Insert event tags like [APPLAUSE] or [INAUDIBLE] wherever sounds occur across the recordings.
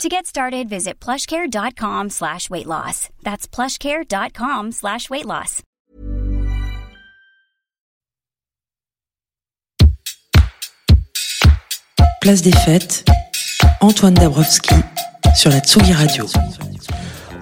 To get started, visit plushcare.com slash weight loss. That's plushcare.com slash weight loss. Place des fêtes, Antoine Dabrowski sur la Tsugi Radio.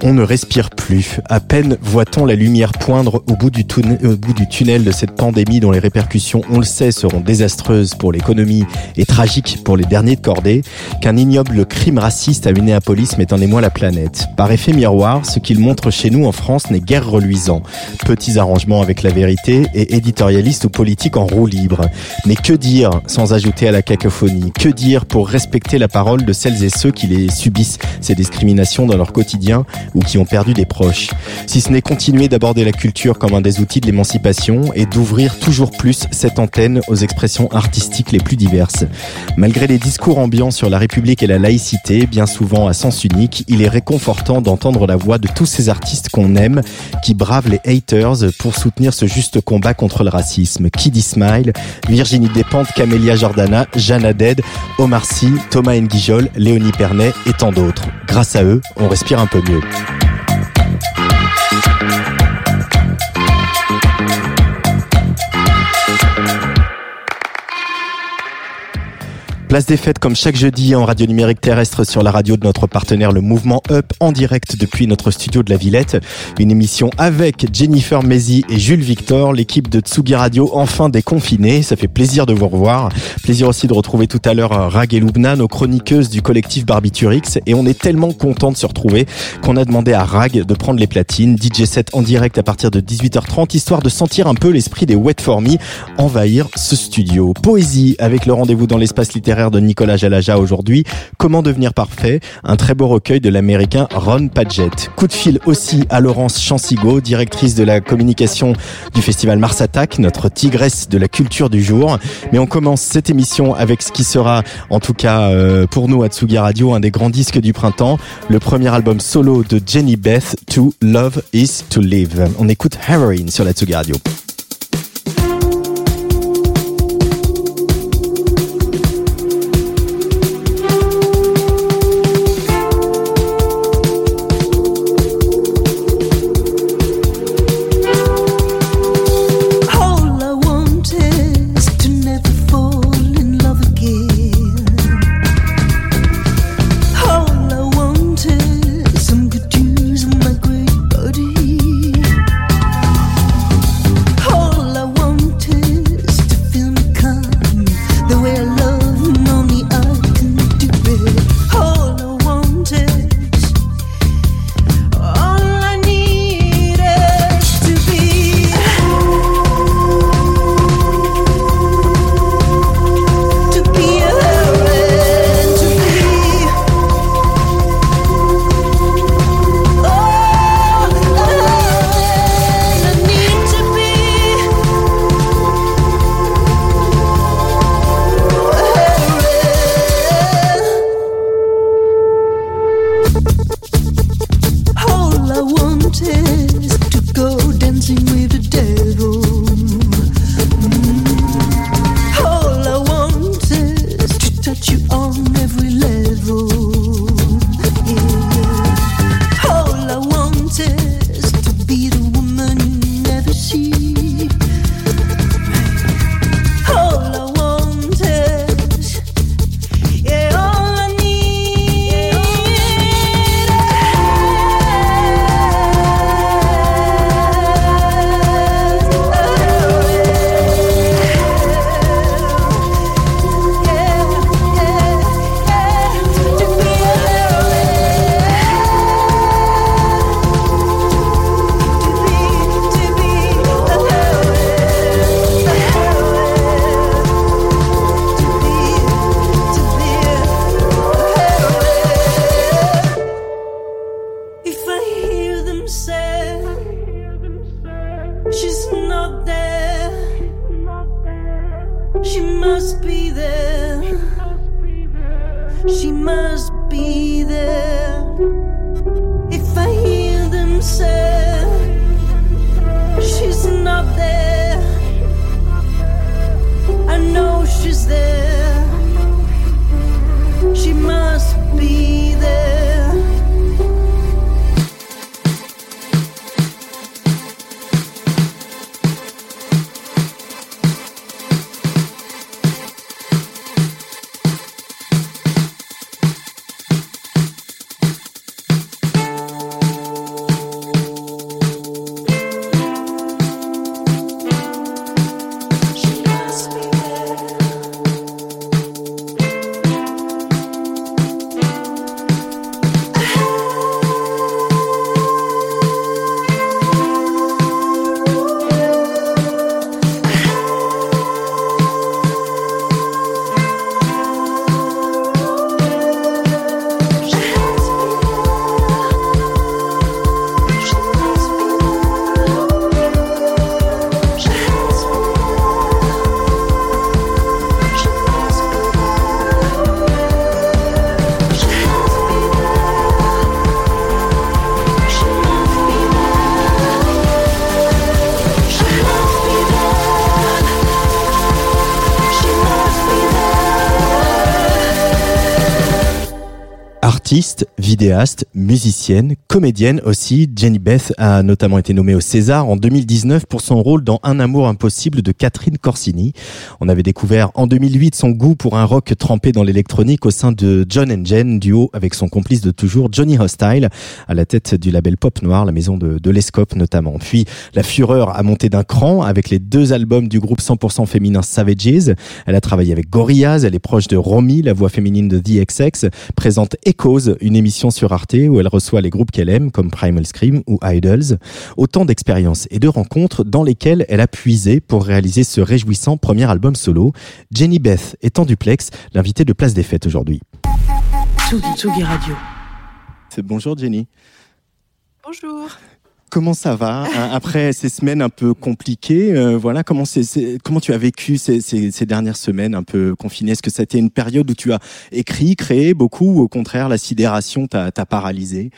On ne respire plus. À peine voit-on la lumière poindre au bout, du tunnel de cette pandémie dont les répercussions, on le sait, seront désastreuses pour l'économie et tragiques pour les derniers de cordée, qu'un ignoble crime raciste à Minneapolis met en émoi la planète. Par effet miroir, ce qu'il montre chez nous en France n'est guère reluisant. Petits arrangements avec la vérité et éditorialistes ou politiques en roue libre. Mais que dire sans ajouter à la cacophonie? Que dire pour respecter la parole de celles et ceux qui les subissent, ces discriminations dans leur quotidien? Ou qui ont perdu des proches. Si ce n'est continuer d'aborder la culture comme un des outils de l'émancipation et d'ouvrir toujours plus cette antenne aux expressions artistiques les plus diverses. Malgré les discours ambiants sur la République et la laïcité, bien souvent à sens unique, il est réconfortant d'entendre la voix de tous ces artistes qu'on aime, qui bravent les haters pour soutenir ce juste combat contre le racisme. Kiddy Smile, Virginie Despentes, Camélia Jordana, Jeanne Haddad, Omar Sy, Thomas Nguijol, Léonie Pernet et tant d'autres. Grâce à eux, on respire un peu mieux. Thank you. Place des fêtes comme chaque jeudi en radio numérique terrestre sur la radio de notre partenaire le Mouvement Up en direct depuis notre studio de la Villette. Une émission avec Jennifer Mézi et Jules Victor, l'équipe de Tsugi Radio enfin déconfinée. Ça fait plaisir de vous revoir. Plaisir aussi de retrouver tout à l'heure Rag et nos chroniqueuses du collectif Barbiturix. Et on est tellement content de se retrouver qu'on a demandé à Rag de prendre les platines. DJ set en direct à partir de 18h30 histoire de sentir un peu l'esprit des Wet For envahir ce studio. Poésie avec le rendez-vous dans l'espace littéraire de Nicolas Jalaja aujourd'hui, Comment devenir parfait, un très beau recueil de l'américain Ron Padgett. Coup de fil aussi à Laurence Chansigo, directrice de la communication du festival Mars Attack, notre tigresse de la culture du jour. Mais on commence cette émission avec ce qui sera, en tout cas euh, pour nous à Tsugi Radio, un des grands disques du printemps, le premier album solo de Jenny Beth, To Love Is To Live. On écoute Heroin sur la Tsugi Radio. Artiste, vidéaste, musicienne, comédienne aussi, Jenny Beth a notamment été nommée au César en 2019 pour son rôle dans Un amour impossible de Catherine Corsini. On avait découvert en 2008 son goût pour un rock trempé dans l'électronique au sein de John and Jen, duo avec son complice de toujours Johnny Hostile, à la tête du label Pop Noir, la maison de, de Lescope notamment. Puis la fureur a monté d'un cran avec les deux albums du groupe 100% féminin Savages. Elle a travaillé avec Gorillaz, elle est proche de Romy, la voix féminine de The XX, présente Echoes, une émission sur Arte où elle reçoit les groupes qu'elle aime comme Primal Scream ou Idols. Autant d'expériences et de rencontres dans lesquelles elle a puisé pour réaliser ce réjouissant premier album solo. Jenny Beth est en duplex, l'invitée de Place des Fêtes aujourd'hui. Tsugi, Tsugi Radio. C'est bonjour Jenny. Bonjour. Comment ça va hein, après ces semaines un peu compliquées euh, Voilà, comment c'est, comment tu as vécu ces dernières semaines un peu confinées? Est-ce que ça a été une période où tu as écrit, créé beaucoup, ou au contraire la sidération t'a, t'a paralysé?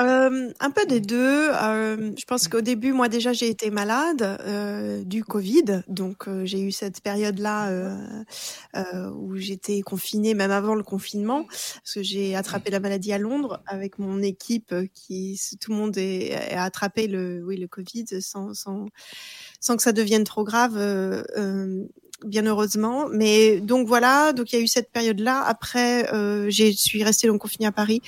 Euh, un peu des deux. Euh, je pense qu'au début, moi déjà, j'ai été malade euh, du Covid, donc euh, j'ai eu cette période-là euh, où j'étais confinée, même avant le confinement, parce que j'ai attrapé la maladie à Londres avec mon équipe, qui tout le monde est, a attrapé le, oui, le Covid sans, sans, sans que ça devienne trop grave. bien heureusement. Mais donc voilà, donc il y a eu cette période-là. Après, euh, j'ai suis restée donc confinée à Paris.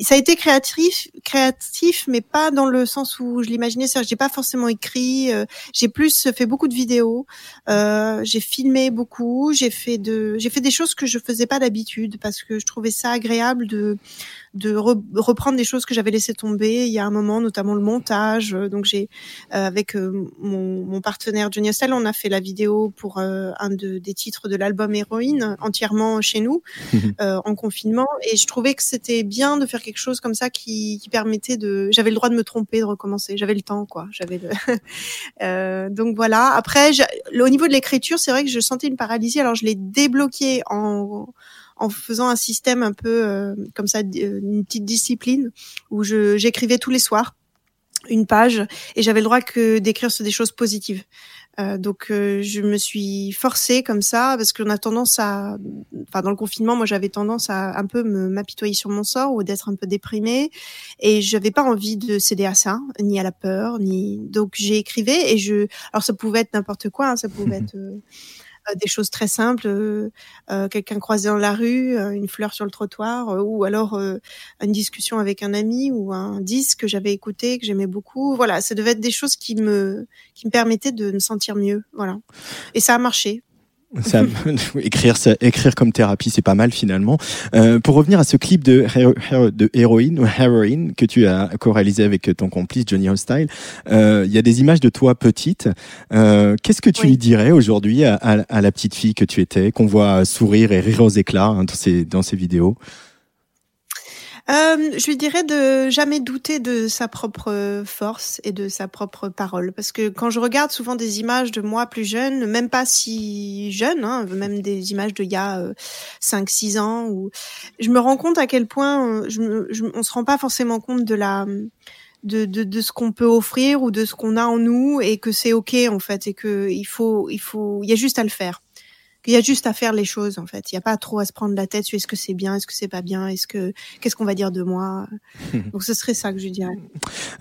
Ça a été créatif, créatif, mais pas dans le sens où je l'imaginais. Que j'ai pas forcément écrit. euh, j'ai plus fait beaucoup de vidéos. Euh, j'ai filmé beaucoup. J'ai fait de, j'ai fait des choses que je faisais pas d'habitude parce que je trouvais ça agréable de de re- reprendre des choses que j'avais laissées tomber. Il y a un moment, notamment le montage. Euh, Donc j'ai euh, avec euh, mon, mon partenaire Johnny Hostel, on a fait la vidéo pour euh, un de, des titres de l'album Héroïne entièrement chez nous [LAUGHS] euh, en confinement. Et je trouvais que c'était bien de faire quelque chose comme ça qui, qui permettait de j'avais le droit de me tromper de recommencer. J'avais le temps quoi. J'avais le [LAUGHS] Euh, donc voilà. Après au niveau de l'écriture c'est vrai que je sentais une paralysie. Alors je l'ai débloqué en en faisant un système un peu euh, comme ça euh, une petite discipline où je j'écrivais tous les soirs une page et j'avais le droit que d'écrire sur des choses positives. Euh, donc euh, je me suis forcée comme ça parce qu'on a tendance à, enfin dans le confinement, moi j'avais tendance à un peu me m'apitoyer sur mon sort ou d'être un peu déprimée et j'avais pas envie de céder à ça, ni à la peur, ni donc j'ai écrivé et je, alors ça pouvait être n'importe quoi, hein, ça pouvait [LAUGHS] être euh, des choses très simples, euh, euh, quelqu'un croisé dans la rue, euh, une fleur sur le trottoir, euh, ou alors euh, une discussion avec un ami ou un disque que j'avais écouté que j'aimais beaucoup. Voilà, ça devait être des choses qui me qui me permettaient de me sentir mieux. Voilà, et ça a marché. Ça, [LAUGHS] [LAUGHS] écrire, ça, écrire comme thérapie, c'est pas mal finalement. Euh, pour revenir à ce clip de, de héroïne ou héroïne que tu as co-réalisé avec ton complice Johnny Hostile, euh, il y a des images de toi petite. Euh, Qu'est-ce que tu Oui. lui dirais aujourd'hui à, à- à la petite fille que tu étais, qu'on voit sourire et rire aux éclats hein, dans ces dans ces vidéos? Euh, je lui dirais de jamais douter de sa propre force et de sa propre parole. Parce que quand je regarde souvent des images de moi plus jeune, même pas si jeune, hein, même des images de il y a 5-6 ans, où je me rends compte à quel point je, on se rend pas forcément compte de la de, de, de ce qu'on peut offrir ou de ce qu'on a en nous et que c'est ok en fait et que il faut il faut il y a juste à le faire qu'il y a juste à faire les choses en fait. Il y a pas trop à se prendre la tête sur est-ce que c'est bien est-ce que c'est pas bien est-ce que qu'est-ce qu'on va dire de moi. [LAUGHS] Donc ce serait ça que je dirais.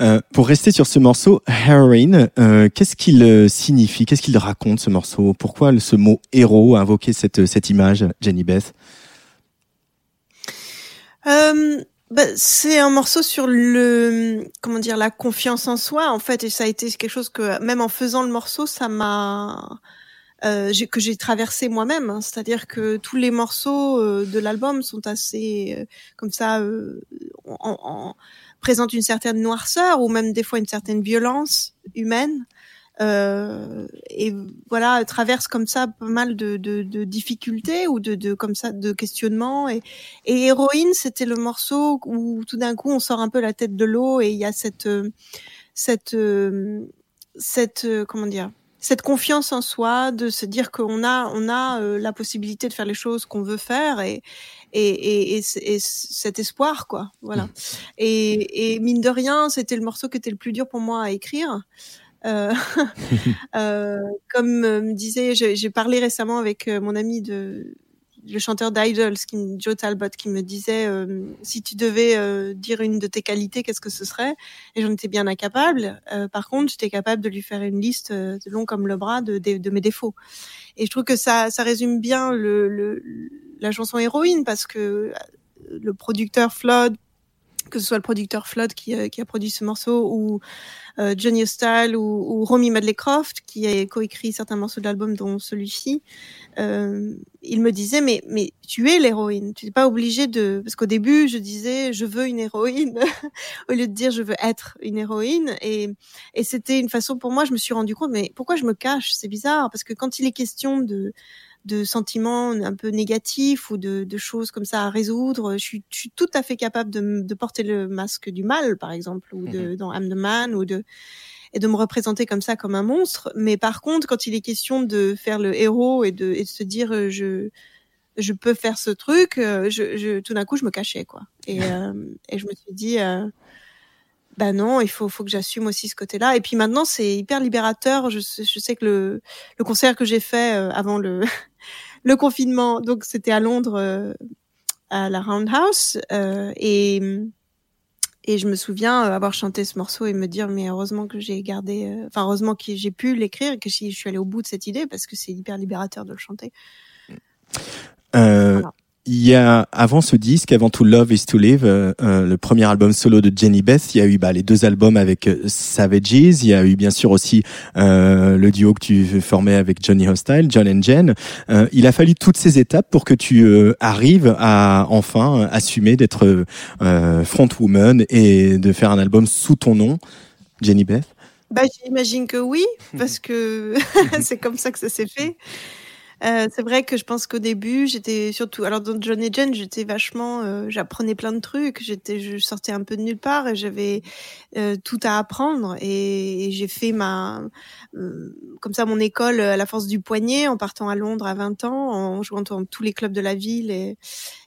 Euh, pour rester sur ce morceau Heroine euh, qu'est-ce qu'il euh, signifie? Qu'est-ce qu'il raconte ce morceau? Pourquoi ce mot héros a invoqué cette cette image Jenny Beth? Euh, bah, c'est un morceau sur le comment dire la confiance en soi en fait. Et ça a été quelque chose que même en faisant le morceau ça m'a euh, que j'ai traversé moi-même hein. c'est-à-dire que tous les morceaux euh, de l'album sont assez euh, comme ça euh, en, en, présentent une certaine noirceur ou même des fois une certaine violence humaine euh, et voilà traverse comme ça pas mal de, de, de difficultés ou de, de, comme ça de questionnements et, et héroïne c'était le morceau où tout d'un coup on sort un peu la tête de l'eau et il y a cette cette cette comment dire cette confiance en soi de se dire qu'on a on a euh, la possibilité de faire les choses qu'on veut faire et et, et, et, et, cet espoir quoi. Voilà. Mmh. et, et mine de rien c'était le morceau qui était le plus dur pour moi à écrire. Euh, [LAUGHS] euh, comme euh, me disait, j'ai parlé récemment avec euh, mon ami de le chanteur d'Idols, Joe Talbot, qui me disait euh, si tu devais euh, dire une de tes qualités, qu'est-ce que ce serait? Et j'en étais bien incapable. Euh, par contre, j'étais capable de lui faire une liste long comme le bras de, de, de, mes défauts. Et je trouve que ça, ça résume bien le, le, la chanson héroïne parce que le producteur Flood que ce soit le producteur Flood qui, euh, a produit ce morceau ou euh, Johnny Hostile ou, ou Romy Madley-Croft qui a coécrit certains morceaux de l'album dont celui-ci, euh, il me disait mais mais tu es l'héroïne, tu n'es pas obligé de parce qu'au début je disais je veux une héroïne [LAUGHS] au lieu de dire je veux être une héroïne. Et et c'était une façon pour moi je me suis rendu compte mais pourquoi je me cache? C'est bizarre parce que quand il est question de de sentiments un peu négatifs ou de, de, choses comme ça à résoudre. Je suis, je suis tout à fait capable de, de, porter le masque du mal, par exemple, ou de, mhm. dans I'm the Man, ou de et de me représenter comme ça comme un monstre. Mais par contre, quand il est question de faire le héros et de, et de se dire euh, je je peux faire ce truc, euh, je, je tout d'un coup je me cachais quoi. Et, [LAUGHS] euh, et je me suis dit euh, bah non, il faut, faut que j'assume aussi ce côté-là. Et puis maintenant, c'est hyper libérateur. Je, je, sais que le, le concert que j'ai fait avant le, le confinement, donc c'était à Londres, euh, à la Roundhouse, euh, et et je me souviens euh, avoir chanté ce morceau et me dire mais heureusement que j'ai gardé, euh, enfin heureusement que j'ai pu l'écrire et que je suis allée au bout de cette idée parce que c'est hyper libérateur de le chanter. Euh, voilà. Il y a avant ce disque, avant To Love Is To Live, euh, euh, le premier album solo de Jenny Beth, il y a eu bah, les deux albums avec euh, Savages, il y a eu bien sûr aussi euh, le duo que tu formais avec Johnny Hostile, John and Jen. Euh, il a fallu toutes ces étapes pour que tu euh, arrives à enfin assumer d'être frontwoman et de faire un album sous ton nom, Jenny Beth? Bah, j'imagine que oui, parce que [LAUGHS] c'est comme ça que ça s'est fait. Euh, c'est vrai que je pense qu'au début, j'étais surtout, alors dans John et Jen, j'étais vachement, euh, j'apprenais plein de trucs, j'étais, je sortais un peu de nulle part et j'avais euh, tout à apprendre et, et j'ai fait ma, euh, comme ça, mon école à la force du poignet en partant à Londres à 20 ans, en jouant dans tous les clubs de la ville et,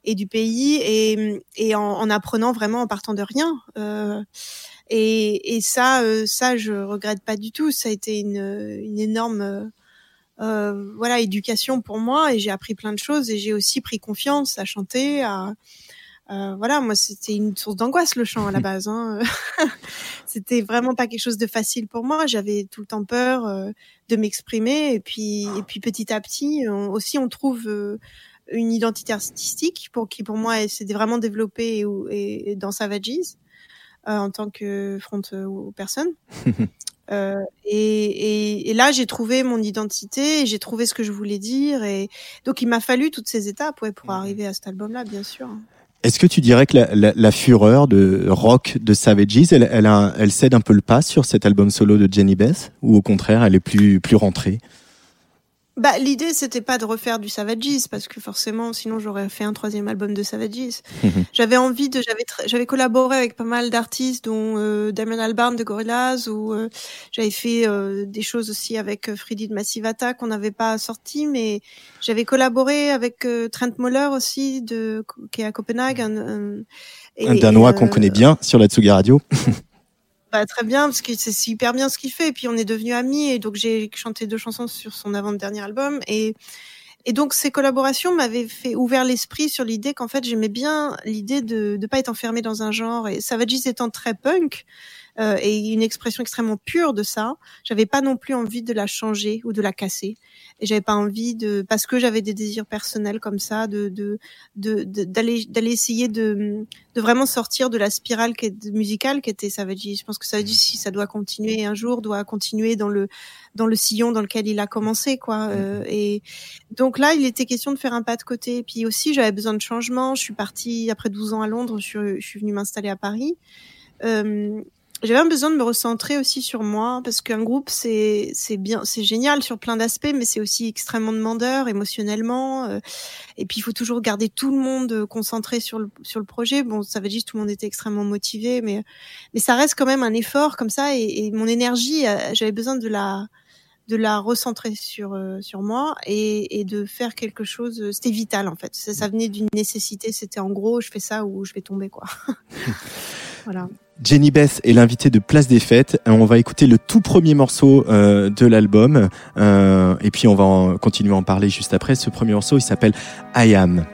et du pays et, et en, en, apprenant vraiment en partant de rien. Euh, et, ça, ça, je regrette pas du tout. Ça a été une, une énorme euh, voilà éducation pour moi et j'ai appris plein de choses et j'ai aussi pris confiance à chanter à euh, voilà moi c'était une source d'angoisse le chant à la [LAUGHS] base hein. [LAUGHS] c'était vraiment pas quelque chose de facile pour moi j'avais tout le temps peur euh, de m'exprimer et puis et puis petit à petit on, aussi on trouve euh, une identité artistique pour qui pour moi s'est vraiment développée et, et dans Savages euh, en tant que front aux personnes [LAUGHS] Euh, et, et, et, là, j'ai trouvé mon identité, j'ai trouvé ce que je voulais dire, et donc il m'a fallu toutes ces étapes ouais, pour mmh. arriver à cet album-là, bien sûr. Est-ce que tu dirais que la, la, la, fureur de rock de Savages, elle, elle, a, elle cède un peu le pas sur cet album solo de Jenny Beth, ou au contraire, elle est plus plus rentrée? Bah, l'idée, c'était pas de refaire du Savages, parce que forcément, sinon j'aurais fait un troisième album de Savages. Mhm. j'avais envie de, j'avais, j'avais collaboré avec pas mal d'artistes, dont euh, Damien Albarn de Gorillaz, ou euh, j'avais fait euh, des choses aussi avec euh, Freddy de Massive Attack qu'on n'avait pas sorti, mais j'avais collaboré avec Trent Moller aussi, de, qui est à Copenhague. Un, un, un Danois qu'on connaît bien sur la Tsuga Radio. [LAUGHS] très bien parce que c'est super bien ce qu'il fait. Et puis on est devenus amis et donc j'ai chanté deux chansons sur son avant-dernier album et et donc ces collaborations m'avaient fait ouvert l'esprit sur l'idée qu'en fait j'aimais bien l'idée de ne pas être enfermé dans un genre et Savages étant très punk, euh, et une expression extrêmement pure de ça. J'avais pas non plus envie de la changer ou de la casser. Et j'avais pas envie de, parce que j'avais des désirs personnels comme ça, de de d'aller d'aller essayer de de vraiment sortir de la spirale qui est, musicale qui était Savage. Je pense que Savage, si ça doit continuer un jour, doit continuer dans le dans le sillon dans lequel il a commencé, quoi. Euh, mm-hmm. et donc là, il était question de faire un pas de côté. Et puis aussi, j'avais besoin de changement. Je suis partie après 12 ans à Londres. Je suis, je suis venue m'installer à Paris. Euh, j'avais besoin de me recentrer aussi sur moi parce qu'un groupe c'est c'est bien c'est génial sur plein d'aspects mais c'est aussi extrêmement demandeur émotionnellement euh, et puis il faut toujours garder tout le monde euh, concentré sur le sur le projet. Bon ça veut dire que tout le monde était extrêmement motivé mais mais ça reste quand même un effort comme ça et, et mon énergie euh, j'avais besoin de la de la recentrer sur sur moi et, et de faire quelque chose c'était vital en fait. Ça, ça venait d'une nécessité c'était en gros je fais ça ou je vais tomber quoi [LAUGHS] voilà Jenny Beth est l'invitée de Place des Fêtes. Euh, on va écouter le tout premier morceau euh, de l'album euh, et puis on va continuer à en parler juste après. Ce premier morceau, il s'appelle I Am.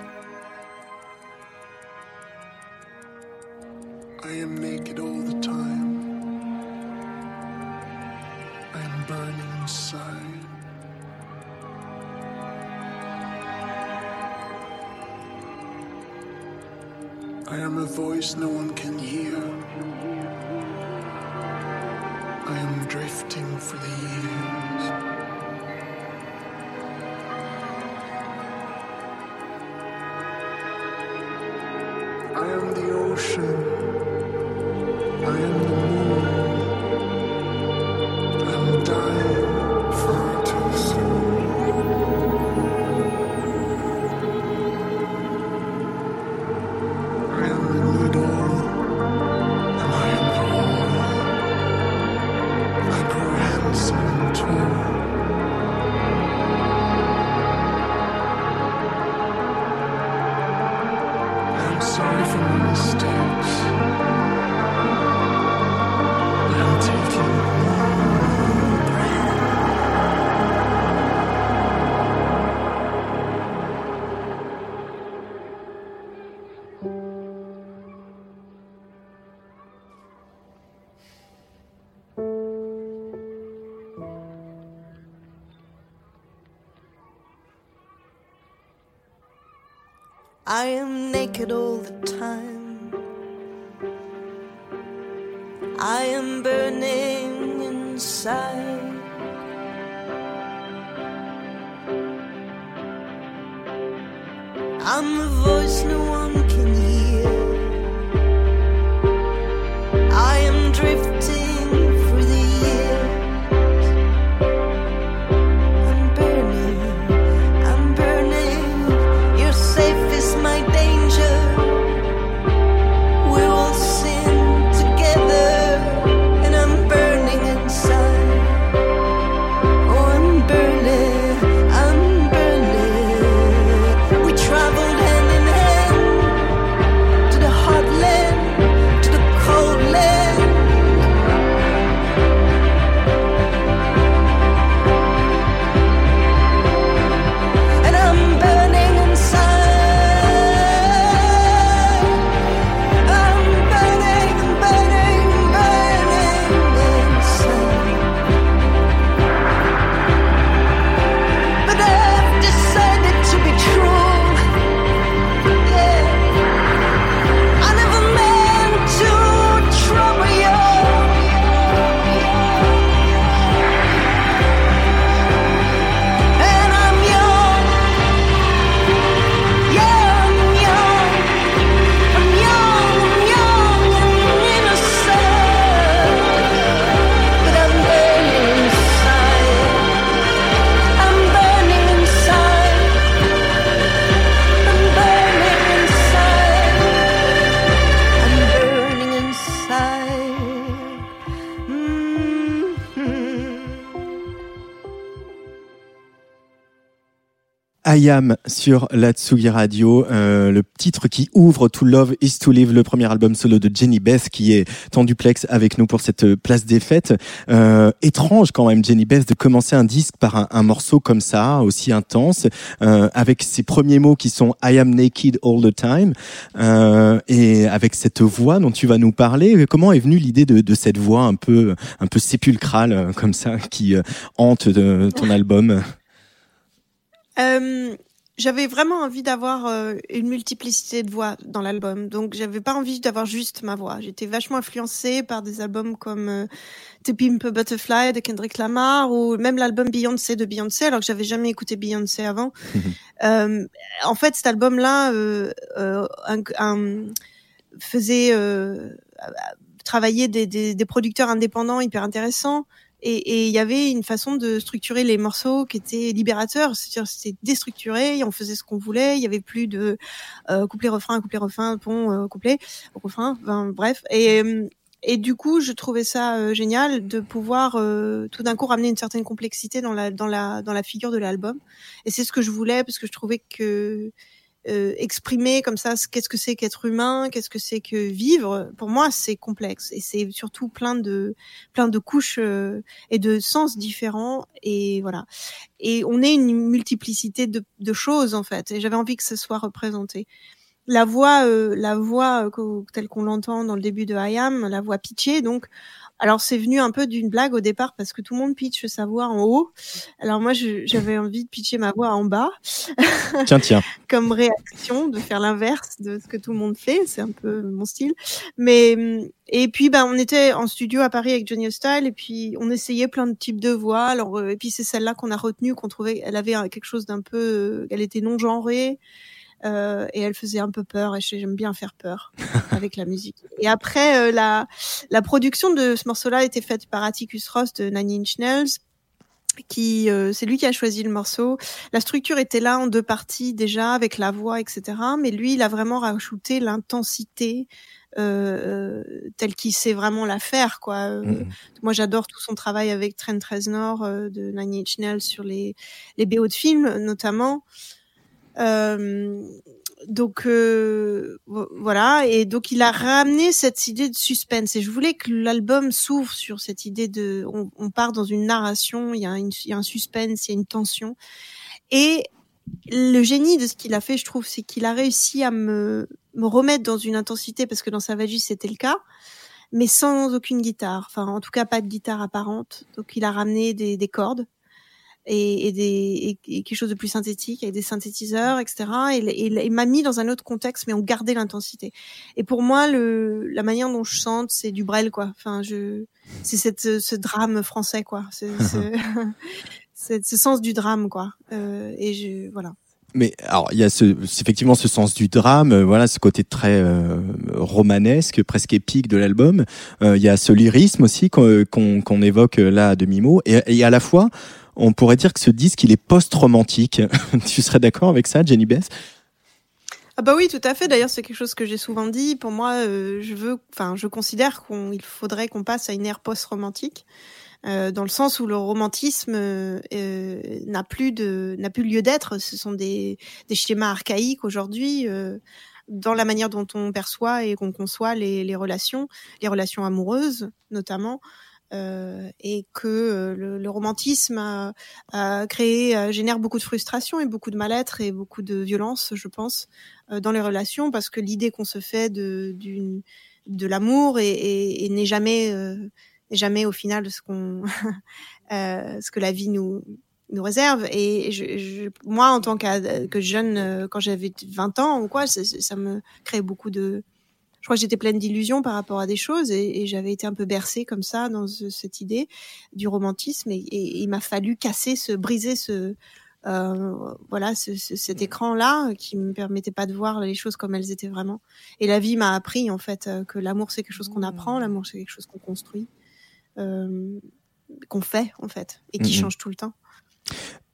Am naked all I Am sur la Tsugi Radio, euh, le titre qui ouvre To Love Is To Live, le premier album solo de Jenny Beth qui est en duplex avec nous pour cette place des fêtes. Euh, étrange quand même Jenny Beth de commencer un disque par un, morceau comme ça, aussi intense, euh, avec ses premiers mots qui sont I am naked all the time, euh, et avec cette voix dont tu vas nous parler. Comment est venue l'idée de, de, cette voix un peu un peu sépulcrale euh, comme ça qui euh, hante ton album? Euh, j'avais vraiment envie d'avoir euh, une multiplicité de voix dans l'album. Donc, j'avais pas envie d'avoir juste ma voix. J'étais vachement influencée par des albums comme euh, The Pimp Butterfly de Kendrick Lamar ou même l'album Beyoncé de Beyoncé, alors que j'avais jamais écouté Beyoncé avant. [LAUGHS] euh, en fait, cet album-là un, un, faisait travailler des, des, des producteurs indépendants hyper intéressants et il y avait une façon de structurer les morceaux qui était libérateur, c'est-à-dire c'était déstructuré, on faisait ce qu'on voulait, il y avait plus de euh, couplet refrain, couplet refrain, pont euh, couplet refrain, enfin, bref. Et et du coup, je trouvais ça euh, génial de pouvoir euh, tout d'un coup ramener une certaine complexité dans la dans la dans la figure de l'album. Et c'est ce que je voulais parce que je trouvais que euh, exprimer comme ça qu'est-ce que c'est qu'être humain, qu'est-ce que c'est que vivre. Pour moi, c'est complexe et c'est surtout plein de plein de couches euh, et de sens différents et voilà. Et on est une multiplicité de, de choses en fait. Et j'avais envie que ce soit représenté. La voix, euh, la voix telle qu'on l'entend dans le début de I Am, la voix pitchée, donc alors c'est venu un peu d'une blague au départ parce que tout le monde pitche sa voix en haut. Alors moi j'avais envie de pitcher ma voix en bas. [LAUGHS] Tiens tiens. Comme réaction de faire l'inverse de ce que tout le monde fait, c'est un peu mon style. Mais et puis ben on était en studio à Paris avec Johnny Hostile et puis on essayait plein de types de voix. Alors euh, et puis c'est celle-là qu'on a retenue qu'on trouvait elle avait quelque chose d'un peu euh, elle était non genrée. Euh, et elle faisait un peu peur et j'aime bien faire peur [LAUGHS] avec la musique. Et après euh, la la production de ce morceau-là a été faite par Atticus Ross de Nine Inch Nails qui euh, c'est lui qui a choisi le morceau. La structure était là en deux parties déjà avec la voix etc. Mais lui il a vraiment rajouté l'intensité euh, tel qu'il sait vraiment la faire quoi. Mmh. Moi j'adore tout son travail avec Trent Reznor de Nine Inch Nails sur les les BO de films notamment. Euh, donc euh, voilà, et donc il a ramené cette idée de suspense. Et je voulais que l'album s'ouvre sur cette idée de, on, part dans une narration, il y, a un suspense, il y a une tension. Et le génie de ce qu'il a fait, je trouve, c'est qu'il a réussi à me, me remettre dans une intensité, parce que dans Savage c'était le cas, mais sans aucune guitare. Enfin, en tout cas, pas de guitare apparente. Donc il a ramené des cordes et, et, des, et, quelque chose de plus synthétique avec des synthétiseurs, etc. Et, il m'a mis dans un autre contexte, mais on gardait l'intensité. Et pour moi, le, la manière dont je chante, c'est du Brel, quoi. Enfin, je, c'est cette, ce drame français, quoi. C'est, ce, [LAUGHS] ce sens du drame, quoi. Euh, et je, voilà. Mais alors il y a ce, effectivement ce sens du drame, euh, voilà ce côté très euh, romanesque, presque épique de l'album. Euh, il y a ce lyrisme aussi qu'on qu'on évoque là à demi mot, et, et, à la fois on pourrait dire que ce disque, il est post-romantique. [LAUGHS] tu serais d'accord avec ça, Jenny Beth ah bah oui, tout à fait. D'ailleurs, c'est quelque chose que j'ai souvent dit. Pour moi, euh, je veux, enfin, je considère qu'il faudrait qu'on passe à une ère post-romantique, euh, dans le sens où le romantisme euh, n'a plus de, n'a plus lieu d'être. Ce sont des, schémas archaïques aujourd'hui. Dans la manière dont on perçoit et qu'on conçoit les, relations, les relations amoureuses notamment, et que euh, le, romantisme a, créé a, génère beaucoup de frustration et beaucoup de mal-être et beaucoup de violence, je pense, euh, dans les relations, parce que l'idée qu'on se fait de, d'une, de l'amour et, et, et n'est jamais jamais au final ce qu'on [LAUGHS] ce que la vie nous nous réserve. Et je, je, moi en tant que, jeune quand j'avais 20 ans ou quoi ça, ça me crée beaucoup de je crois que j'étais pleine d'illusions par rapport à des choses et, et j'avais été un peu bercée comme ça dans ce, cette idée du romantisme et, et il m'a fallu casser ce briser ce euh, voilà ce, ce, cet écran là qui me permettait pas de voir les choses comme elles étaient vraiment et la vie m'a appris en fait euh, que l'amour c'est quelque chose qu'on apprend mmh. l'amour c'est quelque chose qu'on construit euh, qu'on fait en fait et qui mmh. change tout le temps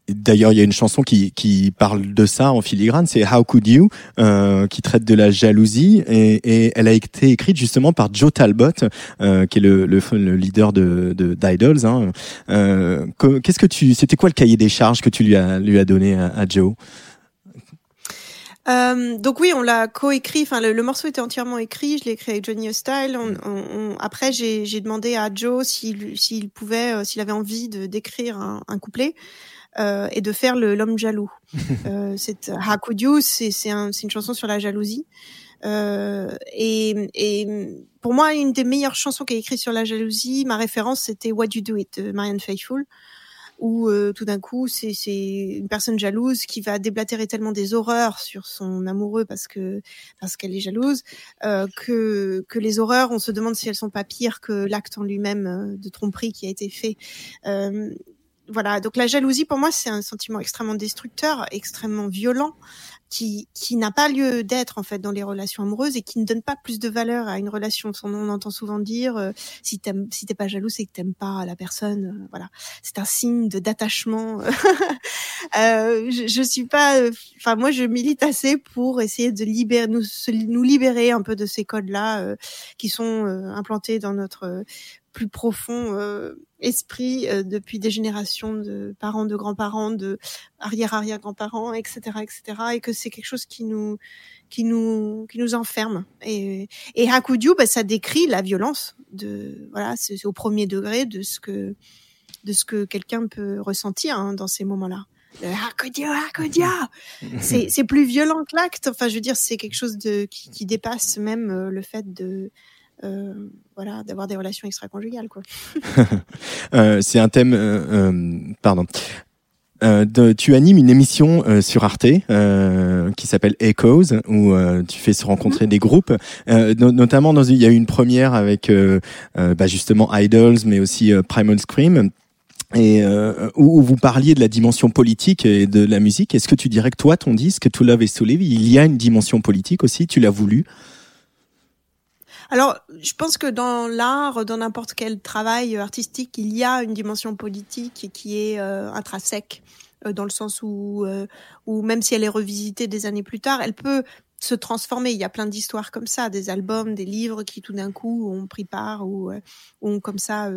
D'ailleurs, il y a une chanson qui, qui parle de ça en filigrane, c'est How Could You, euh, qui traite de la jalousie, et, et, elle a été écrite justement par Joe Talbot, euh, qui est le, le, le, leader de, de d'Idols. Hein. Euh, qu'est-ce que tu, c'était quoi le cahier des charges que tu lui as lui as donné à, à Joe? Euh, donc oui, on l'a coécrit. Enfin, le, morceau était entièrement écrit. Je l'ai écrit avec Johnny Hostile. On, on, après, j'ai demandé à Joe s'il s'il pouvait, euh, s'il avait envie de d'écrire un, un, couplet euh, et de faire l'homme jaloux. [LAUGHS] euh, c'est Hakudio, c'est c'est un, une chanson sur la jalousie. Euh, et, et pour moi, une des meilleures chansons qui a écrit sur la jalousie, ma référence, c'était What You Do It de Marianne Faithfull où euh, tout d'un coup c'est une personne jalouse qui va déblatérer tellement des horreurs sur son amoureux parce que parce qu'elle est jalouse euh, que que les horreurs on se demande si elles sont pas pires que l'acte en lui-même euh, de tromperie qui a été fait voilà donc la jalousie pour moi c'est un sentiment extrêmement destructeur extrêmement violent qui, qui n'a pas lieu d'être en fait dans les relations amoureuses et qui ne donne pas plus de valeur à une relation. On entend souvent dire euh, si t'aimes, si t'es pas jaloux, c'est que t'aimes pas la personne. Euh, voilà, c'est un signe de d'attachement. [LAUGHS] euh, je, je suis pas, enfin moi je milite assez pour essayer de libérer, nous, nous libérer un peu de ces codes-là euh, qui sont implantés dans notre plus profond euh, esprit euh, depuis des générations de parents, de grands-parents, de arrière-arrière-grands-parents, etc., etc., et que c'est quelque chose qui nous qui nous qui nous enferme. Et, et Hakudiu, bah, ça décrit la violence de voilà, c'est au premier degré de ce que de ce que quelqu'un peut ressentir hein, dans ces moments-là. [LAUGHS] C'est c'est plus violent que l'acte. Enfin, je veux dire, c'est quelque chose de qui, qui dépasse même euh, le fait de euh, voilà, d'avoir des relations extra-conjugales. Quoi. [LAUGHS] euh, c'est un thème, euh, euh pardon. Euh, de, tu animes une émission euh, sur Arte euh, qui s'appelle Echoes où tu fais se rencontrer mhm. des groupes, notamment dans il y a eu une première avec bah, justement Idols, mais aussi Primal Scream. Et où, où, vous parliez de la dimension politique et de la musique, est-ce que tu dirais que toi, ton disque To Love is to Live, il y a une dimension politique aussi? Tu l'as voulu? Alors, je pense que dans l'art, dans n'importe quel travail artistique, il y a une dimension politique qui est euh, intrinsèque, euh, dans le sens où, euh, où même si elle est revisitée des années plus tard, elle peut se transformer. Il y a plein d'histoires comme ça, des albums, des livres qui tout d'un coup ont pris part ou ont comme ça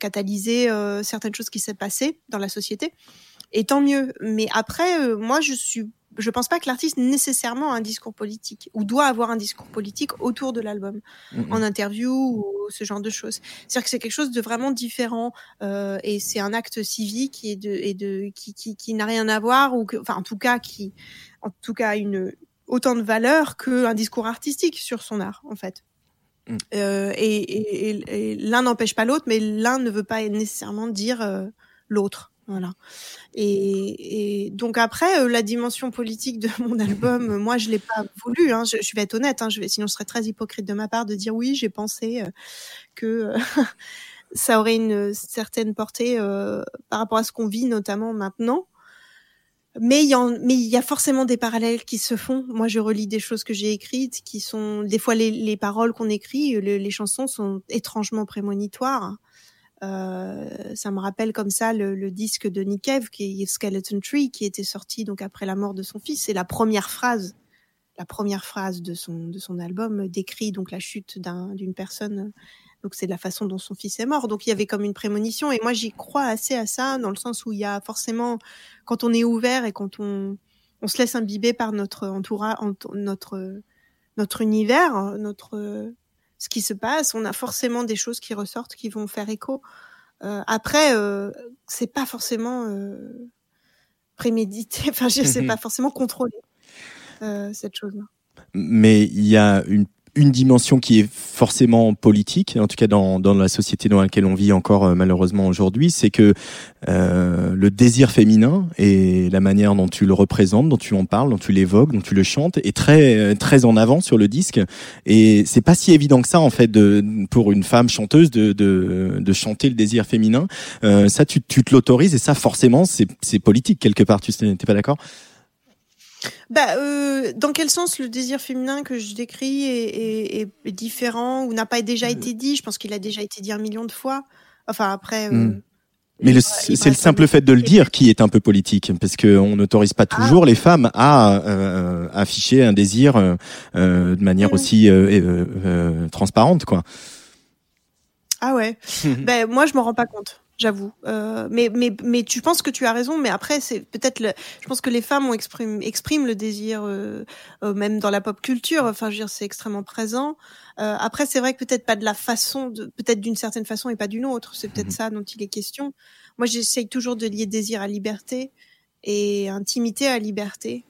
catalysé certaines choses qui s'est passées dans la société. Et tant mieux. Mais après, moi, je suis je pense pas que l'artiste nécessairement a un discours politique ou doit avoir un discours politique autour de l'album, en interview ou ce genre de choses. C'est-à-dire que c'est quelque chose de vraiment différent euh, et c'est un acte civique et de et de qui qui, qui n'a rien à voir ou que, enfin en tout cas qui en tout cas une autant de valeur qu'un discours artistique sur son art en fait. Mm. Euh, et, et, et l'un n'empêche pas l'autre, mais l'un ne veut pas nécessairement dire euh, l'autre. Voilà. Et, et, donc après, euh, la dimension politique de mon album, euh, [LAUGHS] moi, je l'ai pas voulu. Hein, je, je, vais être honnête. Hein, je vais, sinon, ce serait très hypocrite de ma part de dire oui, j'ai pensé euh, que [LAUGHS] ça aurait une certaine portée par rapport à ce qu'on vit, notamment maintenant. Mais il y, en, mais il y a forcément des parallèles qui se font. Moi, je relis des choses que j'ai écrites, qui sont des fois les, les paroles qu'on écrit, les, les chansons sont étrangement prémonitoires. Euh, ça me rappelle comme ça le, le disque de Nick qui est Skeleton Tree, qui était sorti donc après la mort de son fils. C'est la première phrase, la première phrase de son de son album décrit donc la chute d'une personne. Donc c'est la façon dont son fils est mort. Donc il y avait comme une prémonition. Et moi j'y crois assez à ça dans le sens où il y a forcément quand on est ouvert et quand on on se laisse imbiber par notre entourage, notre notre univers, notre ce qui se passe, on a forcément des choses qui ressortent qui vont faire écho. Euh, après, euh, c'est pas forcément euh, prémédité, [LAUGHS] enfin, je sais pas forcément contrôlé euh, cette chose-là. Mais il y a une une dimension qui est forcément politique, en tout cas dans, dans la société dans laquelle on vit encore euh, malheureusement aujourd'hui, c'est que euh, le désir féminin et la manière dont tu le représentes, dont tu en parles, dont tu l'évoques, dont tu le chantes, est très très en avant sur le disque. Et c'est pas si évident que ça en fait de, pour une femme chanteuse de, de, de chanter le désir féminin. Euh, ça, tu, tu te l'autorises et ça forcément c'est politique quelque part. Tu n'es pas d'accord? Bah, euh, dans quel sens le désir féminin que je décris est, est, est différent ou n'a pas déjà été dit? Je pense qu'il a déjà été dit un million de fois. Enfin, après, euh, hmm. Mais c'est le simple fait de le dire qui est un peu politique, parce qu'on n'autorise pas ah. toujours les femmes à euh, afficher un désir euh, euh de manière mm. aussi euh, transparente, quoi. Ah ouais. [LAUGHS] ben moi, je m'en rends pas compte j'avoue. Euh, mais, mais, mais tu penses que tu as raison, mais après, c'est peut-être le, je pense que les femmes ont exprime, expriment le désir, euh, euh, même dans la pop culture. Enfin, je veux dire, c'est extrêmement présent. Euh, après, c'est vrai que peut-être pas de la façon, de, peut-être d'une certaine façon et pas d'une autre. C'est peut-être mhm. ça dont il est question. Moi, j'essaye toujours de lier désir à liberté et intimité à liberté.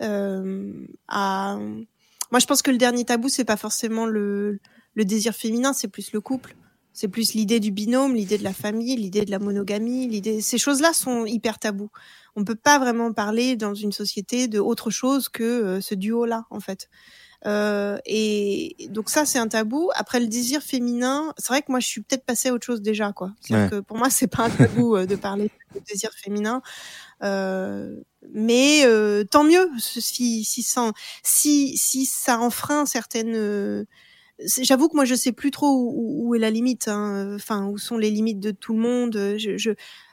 Euh, à... Moi, je pense que le dernier tabou, c'est pas forcément le, le désir féminin, c'est plus le couple. C'est plus l'idée du binôme, l'idée de la famille, l'idée de la monogamie, l'idée. Ces choses-là sont hyper tabous. On peut pas vraiment parler dans une société de autre chose que euh, ce duo-là, en fait. Euh, et donc ça, c'est un tabou. Après le désir féminin, c'est vrai que moi, je suis peut-être passée à autre chose déjà, quoi. Que pour moi, c'est pas un tabou euh, de parler de désir féminin. Euh, mais euh, tant mieux si si si si ça enfreint certaines j'avoue que moi je sais plus trop où, est la limite hein. enfin où sont les limites de tout le monde je, je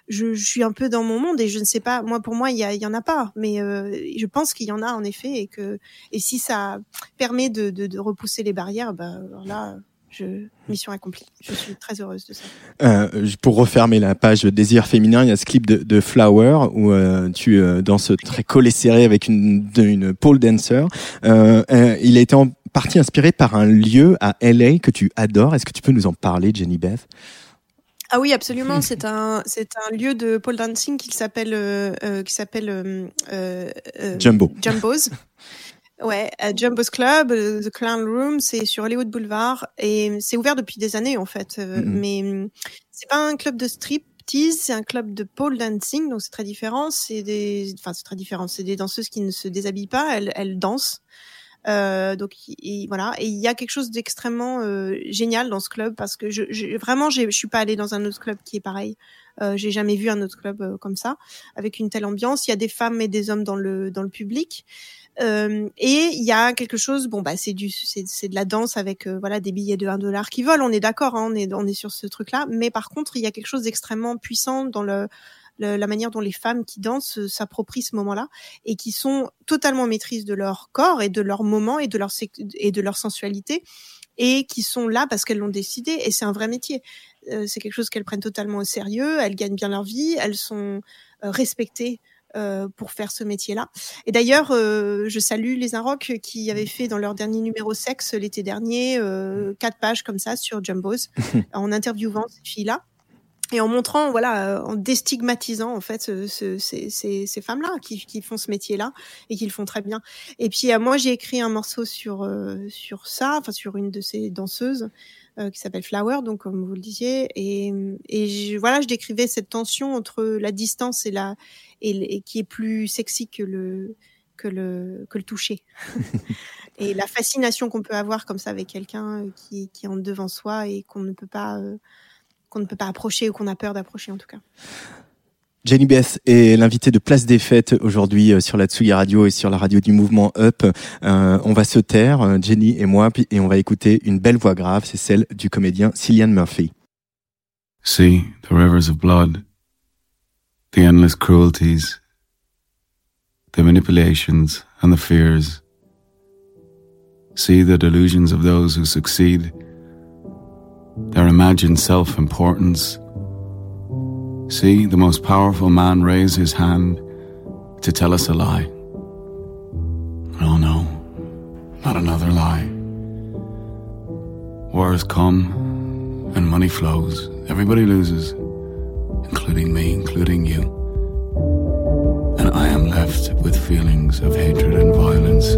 je, suis un peu dans mon monde et je ne sais pas moi pour moi il y, en a pas mais euh, je pense qu'il y en a en effet et que et si ça permet de, de, repousser les barrières bah alors là mission accomplie. Je suis très heureuse de ça. Euh, pour refermer la page désir féminin, il y a ce clip de, Flower où euh, tu danses très collé serré avec une, une pole dancer. Il a été en partie inspiré par un lieu à LA que tu adores. Est-ce que tu peux nous en parler, Jenny Beth ah oui, absolument. C'est un c'est un lieu de pole dancing qui s'appelle euh, qui s'appelle Jumbo. Jumbo's. [LAUGHS] Ouais, à Jumbo's Club, euh, The Clown Room, c'est sur Hollywood Boulevard et c'est ouvert depuis des années en fait. Euh, mm-hmm. Mais mm, c'est pas un club de striptease, c'est un club de pole dancing, donc c'est très différent. C'est des, enfin c'est très différent. C'est des danseuses qui ne se déshabillent pas, elles, elles dansent. Euh, donc voilà, et il y a quelque chose d'extrêmement euh, génial dans ce club parce que je, je vraiment je suis pas allée dans un autre club qui est pareil. Euh, j'ai jamais vu un autre club comme ça avec une telle ambiance. Il y a des femmes et des hommes dans le dans le public. Euh, et il y a quelque chose, bon bah c'est du, c'est de la danse avec euh, voilà des billets de 1 dollar qui volent. On est d'accord, hein, on est on est sur ce truc-là. Mais par contre, il y a quelque chose d'extrêmement puissant dans le, la manière dont les femmes qui dansent euh, s'approprient ce moment-là et qui sont totalement maîtrises de leur corps et de leur moment et de leur et de leur sensualité et qui sont là parce qu'elles l'ont décidé et c'est un vrai métier. c'est quelque chose qu'elles prennent totalement au sérieux, elles gagnent bien leur vie, elles sont respectées euh, pour faire ce métier-là. Et d'ailleurs, euh, je salue les Inrocks qui avaient fait dans leur dernier numéro sexe l'été dernier euh, quatre pages comme ça sur Jumbos [LAUGHS] en interviewant cette fille-là et en montrant, voilà, en déstigmatisant en fait ce, ces, ces, ces femmes-là qui, qui, font ce métier-là et qui le font très bien. Et puis moi, j'ai écrit un morceau sur sur ça, enfin sur une de ces danseuses euh, qui s'appelle Flower, donc comme vous le disiez, et, et je, voilà, je décrivais cette tension entre la distance et la et, qui est plus sexy que le que le que le toucher [LAUGHS] et la fascination qu'on peut avoir comme ça avec quelqu'un euh, qui qui est en devant soi et qu'on ne peut pas euh, qu'on ne peut pas approcher ou qu'on a peur d'approcher en tout cas. Jenny Beth est l'invitée de Place des Fêtes aujourd'hui euh, sur la Tsugi Radio et sur la radio du mouvement Up. Euh, on va se taire, euh, Jenny et moi, et on va écouter une belle voix grave, c'est celle du comédien Cillian Murphy. See the rivers of blood, the endless cruelties, the manipulations and the fears. See the delusions of those who succeed, their imagined self-importance, See the most powerful man raise his hand to tell us a lie. Oh no, not another lie. Wars come and money flows. Everybody loses, including me, including you. And I am left with feelings of hatred and violence.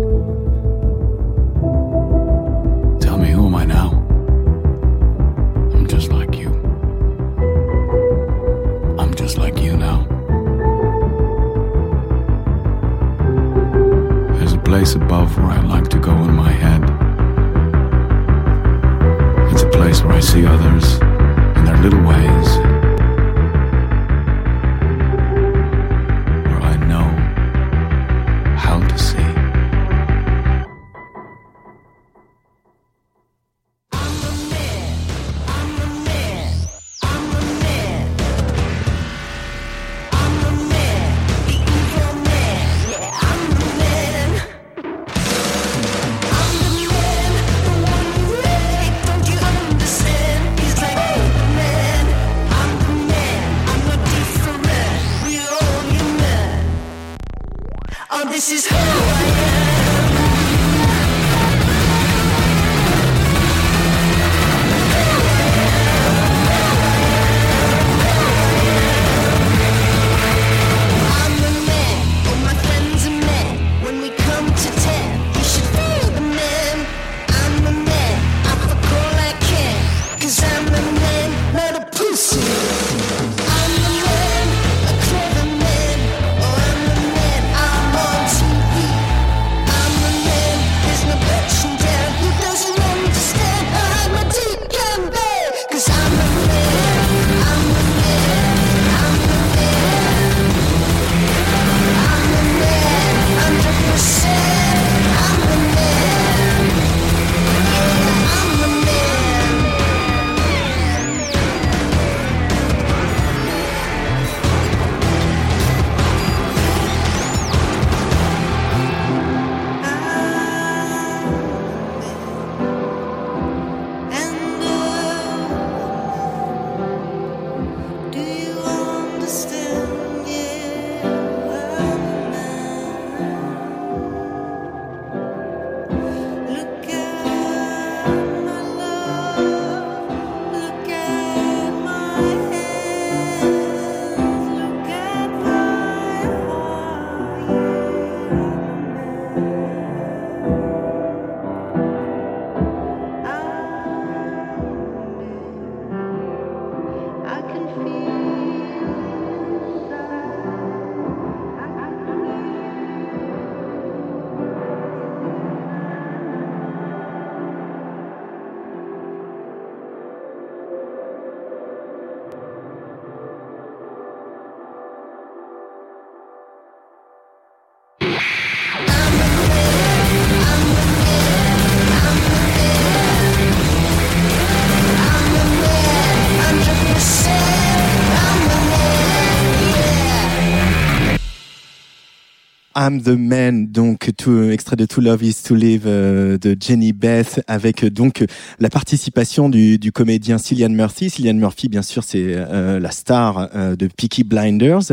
I'm the Man, donc tout, extrait de To Love Is to Live euh, de Jenny Beth, avec euh, donc la participation du, du comédien Cillian Murphy. Cillian Murphy, bien sûr, c'est euh, la star de Peaky Blinders.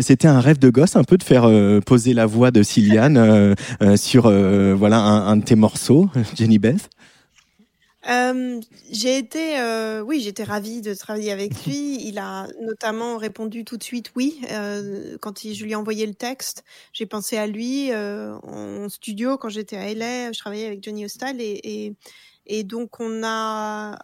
C'était un rêve de gosse, un peu de faire poser la voix de Cillian sur voilà un, un de tes morceaux, [LAUGHS] Jenny Beth. Euh, j'ai été, euh, oui, j'étais ravie de travailler avec lui. Il a notamment répondu tout de suite oui euh, quand je lui ai envoyé le texte. J'ai pensé à lui euh, en studio quand j'étais à LA. Je travaillais avec Johnny Hostal et, et, et donc on a,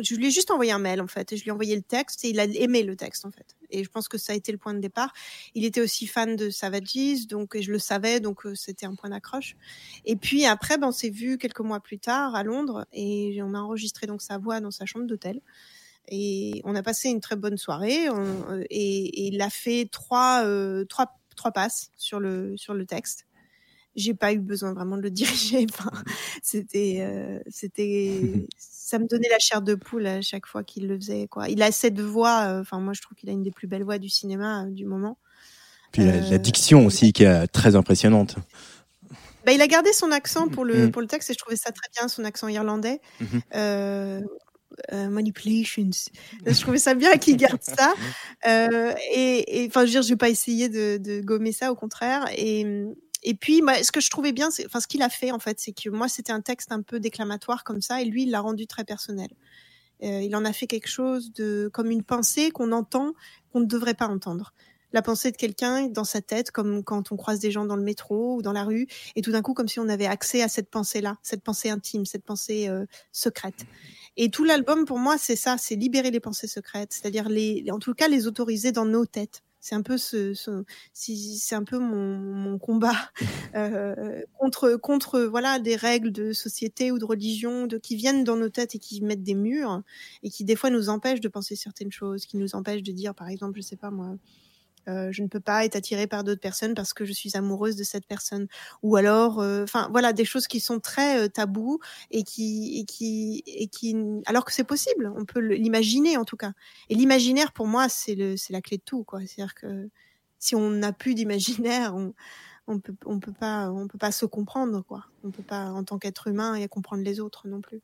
je lui ai juste envoyé un mail en fait et je lui ai envoyé le texte et il a aimé le texte en fait. Et je pense que ça a été le point de départ. Il était aussi fan de Savages, donc et je le savais, donc euh, c'était un point d'accroche. Et puis après, ben, on s'est vu quelques mois plus tard à Londres et on a enregistré donc sa voix dans sa chambre d'hôtel. Et on a passé une très bonne soirée et, et, il a fait trois, euh, trois, trois passes sur le, sur le texte j'ai pas eu besoin vraiment de le [LAUGHS] diriger. Enfin, c'était, euh, c'était, [LAUGHS] ça me donnait la chair de poule à chaque fois qu'il le faisait. Quoi. Il a cette voix. Euh, enfin, moi, je trouve qu'il a une des plus belles voix du cinéma euh, du moment. Puis la, la, diction aussi qui est très impressionnante. Bah, il a gardé son accent pour le, mmh. pour le texte et je trouvais ça très bien, son accent irlandais. Mmh. Euh, euh, manipulations. [LAUGHS] Je trouvais ça bien qu'il garde ça. Euh, et enfin, je veux dire, je vais pas essayer de, de, gommer ça, au contraire. Et, et puis, bah, ce que je trouvais bien, enfin, ce qu'il a fait en fait, c'est que moi, c'était un texte un peu déclamatoire comme ça, et lui, il l'a rendu très personnel. Euh, il en a fait quelque chose de comme une pensée qu'on entend, qu'on ne devrait pas entendre. La pensée de quelqu'un dans sa tête, comme quand on croise des gens dans le métro ou dans la rue, et tout d'un coup, comme si on avait accès à cette pensée-là, cette pensée intime, cette pensée euh, secrète. Et tout l'album, pour moi, c'est ça, c'est libérer les pensées secrètes, c'est-à-dire les, en tout cas, les autoriser dans nos têtes c'est un peu ce, ce c'est un peu mon, mon combat [LAUGHS] euh, contre contre voilà des règles de société ou de religion de qui viennent dans nos têtes et qui mettent des murs et qui des fois nous empêchent de penser certaines choses, qui nous empêchent de dire par exemple je sais pas moi euh, je ne peux pas être attirée par d'autres personnes parce que je suis amoureuse de cette personne. Ou alors, euh, enfin voilà, des choses qui sont très euh, tabous et qui, et qui, et qui, alors que c'est possible, on peut l'imaginer en tout cas. Et l'imaginaire pour moi, c'est le, c'est la clé de tout, quoi. C'est-à-dire que si on n'a plus d'imaginaire, on, on peut, on peut pas, on peut pas se comprendre, quoi. On peut pas, en tant qu'être humain, et comprendre les autres non plus.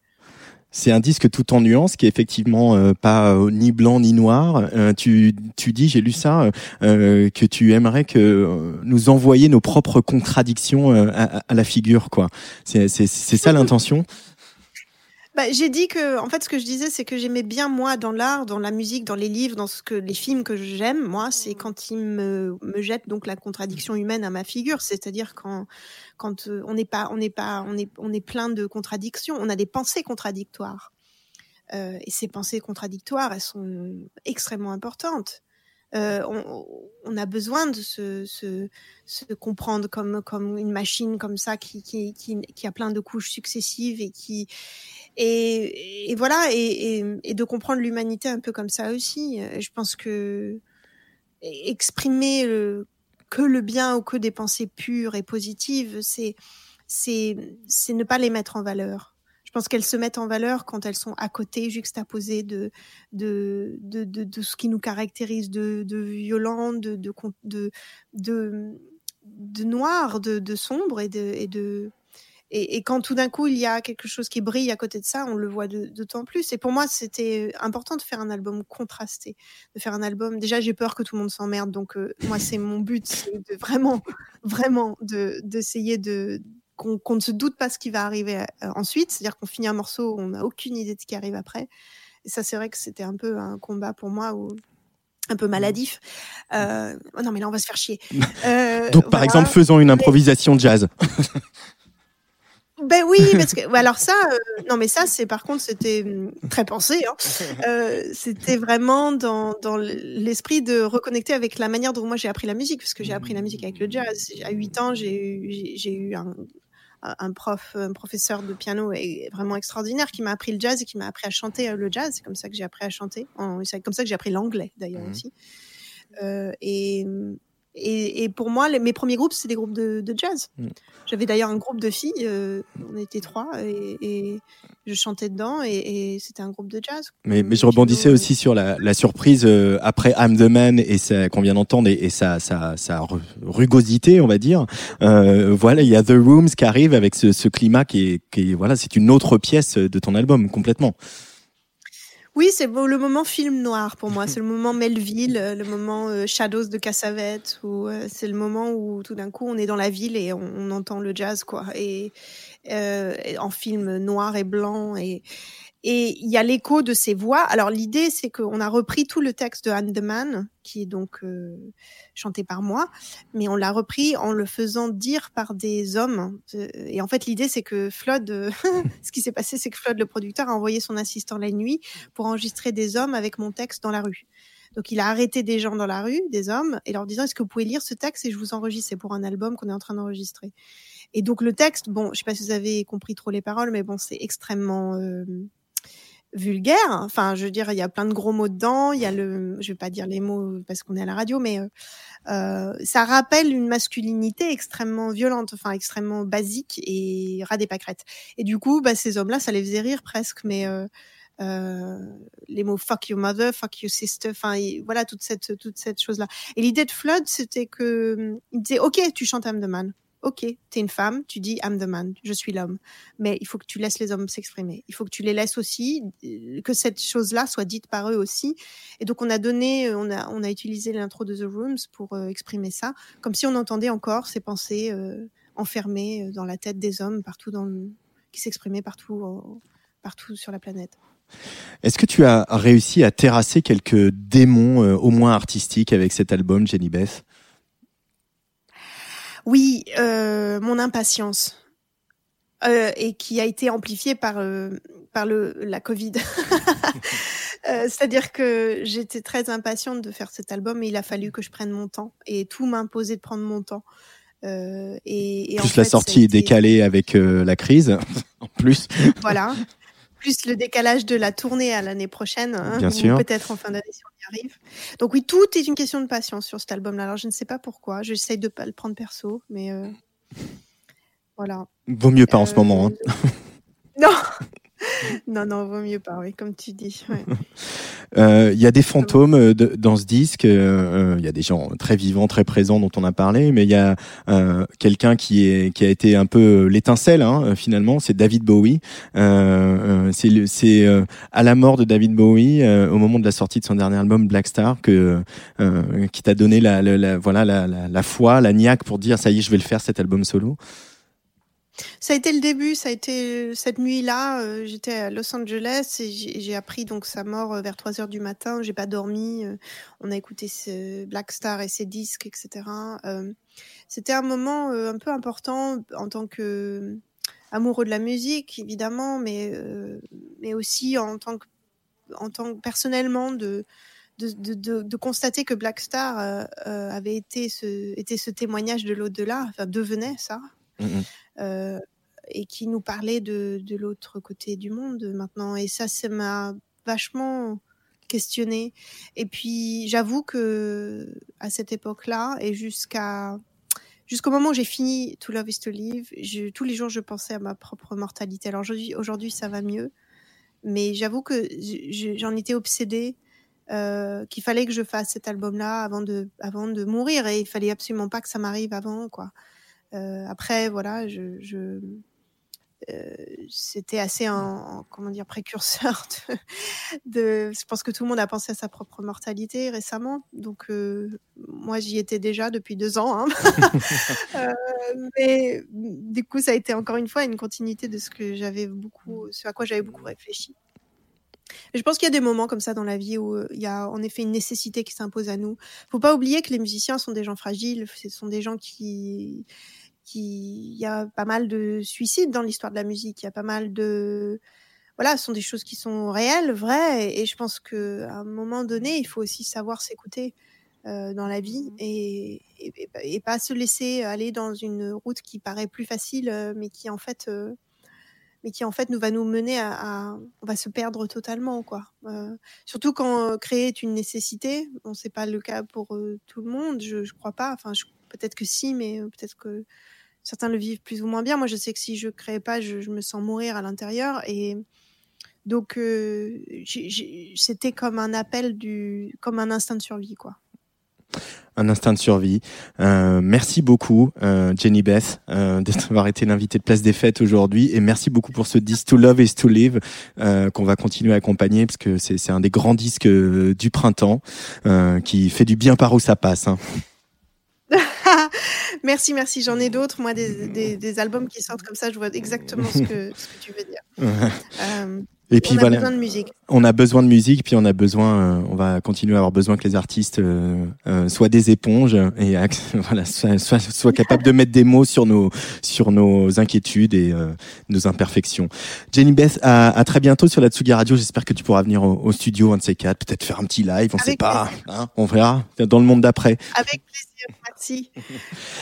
C'est un disque tout en nuances qui est effectivement euh, pas euh, ni blanc ni noir. Euh, tu, tu dis, j'ai lu ça, que tu aimerais que nous envoyer nos propres contradictions à, à, la figure, quoi. C'est ça l'intention. Bah, j'ai dit que, en fait, ce que je disais, c'est que j'aimais bien moi dans l'art, dans la musique, dans les livres, dans ce que les films que j'aime. Moi, c'est quand ils me, me jettent donc la contradiction humaine à ma figure, c'est-à-dire quand quand euh, on n'est pas on n'est pas on est on est plein de contradictions, on a des pensées contradictoires. Euh, et ces pensées contradictoires, elles sont extrêmement importantes. Euh, on, on, a besoin de se, se, se, comprendre comme, comme une machine comme ça qui, qui, qui, qui a plein de couches successives et qui et, voilà et, de comprendre l'humanité un peu comme ça aussi. Je pense que exprimer que le bien ou que des pensées pures et positives, c'est ne pas les mettre en valeur. Je pense qu'elles se mettent en valeur quand elles sont à côté, juxtaposées de ce qui nous caractérise de, violent, de noir, de, sombre et de et, et, quand tout d'un coup il y a quelque chose qui brille à côté de ça, on le voit d'autant plus. Et pour moi, c'était important de faire un album contrasté, de faire un album. Déjà, j'ai peur que tout le monde s'emmerde, donc euh, moi, c'est mon but, [LAUGHS] de vraiment, vraiment, de d'essayer de, qu'on ne se doute pas ce qui va arriver euh, ensuite, c'est-à-dire qu'on finit un morceau, on n'a aucune idée de ce qui arrive après. Et ça, c'est vrai que c'était un peu un combat pour moi où un peu maladif. Euh, oh non, mais là, on va se faire chier. [LAUGHS] Euh, Donc, par exemple, faisons une improvisation jazz. [LAUGHS] Ben oui, [LAUGHS] parce que alors ça, euh, non mais ça c'est par contre c'était hum, très pensé. Hein. [LAUGHS] Euh, c'était vraiment dans, dans l'esprit de reconnecter avec la manière dont moi j'ai appris la musique, parce que j'ai appris la musique avec le jazz. À 8 ans, j'ai eu j'ai eu un, un prof, un professeur de piano vraiment extraordinaire qui m'a appris le jazz et qui m'a appris à chanter euh, le jazz. C'est comme ça que j'ai appris à chanter. C'est comme ça que j'ai appris l'anglais d'ailleurs mmh. aussi. Euh, et hum, et, et, pour moi, les, mes premiers groupes, c'est des groupes de, de jazz. Mm. J'avais d'ailleurs un groupe de filles, euh, on était trois, et, et, je chantais dedans, et, et c'était un groupe de jazz. Mais, mais je rebondissais aussi sur la, la surprise euh, après I'm the Man et qu'on vient d'entendre et, et sa, sa, sa, rugosité, on va dire. Euh, voilà, il y a The Rooms qui arrive avec ce, ce climat qui est, qui est voilà, c'est une autre pièce de ton album complètement. Oui, c'est le moment film noir pour moi. C'est le moment Melville, euh, le moment euh, Shadows de Cassavetes, où euh, c'est le moment où tout d'un coup on est dans la ville et on, entend le jazz, quoi. Et, en film noir et blanc et et il y a l'écho de ces voix. Alors l'idée, c'est qu'on a repris tout le texte de Anne Man, qui est donc euh, chanté par moi, mais on l'a repris en le faisant dire par des hommes. Et en fait, l'idée, c'est que Flood, euh, [LAUGHS] ce qui s'est passé, c'est que Flood, le producteur, a envoyé son assistant la nuit pour enregistrer des hommes avec mon texte dans la rue. Donc il a arrêté des gens dans la rue, des hommes, et leur disant est-ce que vous pouvez lire ce texte et je vous enregistre? C'est pour un album qu'on est en train d'enregistrer. Et donc le texte, bon, je sais pas si vous avez compris trop les paroles, mais bon, c'est extrêmement euh, vulgaire. Enfin, je veux dire, il y a plein de gros mots dedans. Il y a le, je vais pas dire les mots parce qu'on est à la radio, mais euh, euh, ça rappelle une masculinité extrêmement violente, enfin extrêmement basique et ras. Et du coup, bah, ces hommes-là, ça les faisait rire presque, mais euh, euh, les mots fuck your mother, fuck your sister, enfin voilà toute cette toute cette chose là. Et l'idée de Flood, c'était que il disait ok, tu chantes I'm the man, ok, t'es une femme, tu dis I'm the man, je suis l'homme. Mais il faut que tu laisses les hommes s'exprimer. Il faut que tu les laisses aussi, euh, que cette chose-là soit dite par eux aussi. Et donc on a donné, euh, on a, on a utilisé l'intro de The Rooms pour euh, exprimer ça, comme si on entendait encore ces pensées enfermées dans la tête des hommes partout dans le, qui s'exprimaient partout, partout sur la planète. Est-ce que tu as réussi à terrasser quelques démons, au moins artistiques, avec cet album, Jenny Beth? Oui, euh, mon impatience. Euh, et qui a été amplifiée par euh, par le la Covid. [LAUGHS] C'est-à-dire que j'étais très impatiente de faire cet album, et il a fallu que je prenne mon temps et tout m'imposait de prendre mon temps. et, et plus la sortie est décalée avec la crise, [LAUGHS] en plus. Voilà. Plus le décalage de la tournée à l'année prochaine, hein, peut-être en fin d'année si on y arrive. Donc oui, tout est une question de patience sur cet album-là. Alors je ne sais pas pourquoi, j'essaye de pas le prendre perso, mais euh, voilà. Vaut mieux pas en ce moment. Hein. non, [LAUGHS] [LAUGHS] non, non, vaut mieux pas, oui, comme tu dis. [LAUGHS] Il y a des fantômes dans ce disque. Il y a des gens très vivants, très présents dont on a parlé, mais il y a quelqu'un qui qui a été un peu l'étincelle hein, finalement. C'est David Bowie. c'est à la mort de David Bowie au moment de la sortie de son dernier album Black Star que qui t'a donné la, la, voilà la, la, la foi, la niaque pour dire ça y est, je vais le faire cet album solo. Ça a été le début, ça a été cette nuit-là. Euh, j'étais à Los Angeles et j'ai appris donc sa mort euh, vers 3 heures du matin. J'ai pas dormi. Euh, on a écouté ce Black Star et ses disques, etc. C'était un moment un peu important en tant que amoureux de la musique, évidemment, mais mais aussi en tant que en tant que personnellement de de, de, constater que Black Star avait été ce, était ce témoignage de l'au-delà, enfin devenait ça. Euh, et qui nous parlait de, de l'autre côté du monde maintenant. Et ça, ça m'a vachement questionné. Et puis, j'avoue que à cette époque-là et jusqu'à jusqu'au moment où j'ai fini To Love Is To Live, tous les jours, je pensais à ma propre mortalité. Alors aujourd'hui, aujourd'hui ça va mieux, mais j'avoue que j'en étais obsédée. Euh, qu'il fallait que je fasse cet album-là avant de, avant de mourir et il fallait absolument pas que ça m'arrive avant, quoi. Euh, après, voilà, je, je euh, c'était assez un, comment dire précurseur de, Je pense que tout le monde a pensé à sa propre mortalité récemment, donc euh, moi j'y étais déjà depuis deux ans. Hein. [LAUGHS] mais du coup, ça a été encore une fois une continuité de ce que j'avais beaucoup, ce à quoi j'avais beaucoup réfléchi. je pense qu'il y a des moments comme ça dans la vie où il y a en effet une nécessité qui s'impose à nous. Faut pas oublier que les musiciens sont des gens fragiles, ce sont des gens qui il y a pas mal de suicides dans l'histoire de la musique. Il y a pas mal de voilà, ce sont des choses qui sont réelles, vraies, et, je pense que à un moment donné, il faut aussi savoir s'écouter euh, dans la vie mmh. et, et, pas se laisser aller dans une route qui paraît plus facile, euh, mais qui en fait, euh, mais qui en fait nous va nous mener à, on va se perdre totalement, quoi. surtout quand créer est une nécessité. Bon, c'est pas le cas pour tout le monde, je, je crois pas. Enfin, peut-être que si, mais peut-être que certains le vivent plus ou moins bien. Moi, je sais que si je crée pas, je, me sens mourir à l'intérieur. Et donc, euh, c'était comme un appel du, comme un instinct de survie, quoi. Un instinct de survie. Euh, merci beaucoup, euh, Jenny Beth, d'avoir été l'invitée de Place des Fêtes aujourd'hui. Et merci beaucoup pour ce disque To Love is to Live qu'on va continuer à accompagner parce que c'est un des grands disques du printemps qui fait du bien par où ça passe. Hein. [LAUGHS] merci, merci. J'en ai d'autres. Moi, des, des, albums qui sortent comme ça, je vois exactement ce que, ce que tu veux dire. [LAUGHS] Euh, et puis on a besoin de musique. On a besoin de musique, puis on a besoin, euh, on va continuer à avoir besoin que les artistes euh, euh soient des éponges et [LAUGHS] voilà, soient, soient, soient, capables de mettre des mots sur nos sur nos inquiétudes et nos imperfections. Jenny Beth, à, à, très bientôt sur la Tsugi Radio. J'espère que tu pourras venir au, au, studio un de ces quatre, peut-être faire un petit live, on ne sait pas, hein, on verra dans le monde d'après. Avec plaisir, merci.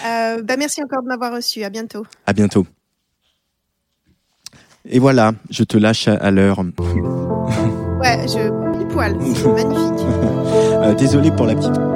bah merci encore de m'avoir reçu. À bientôt. À bientôt. Et voilà, je te lâche à, l'heure. Ouais, je pile poil, c'est magnifique. [LAUGHS] Euh, désolé pour la petite.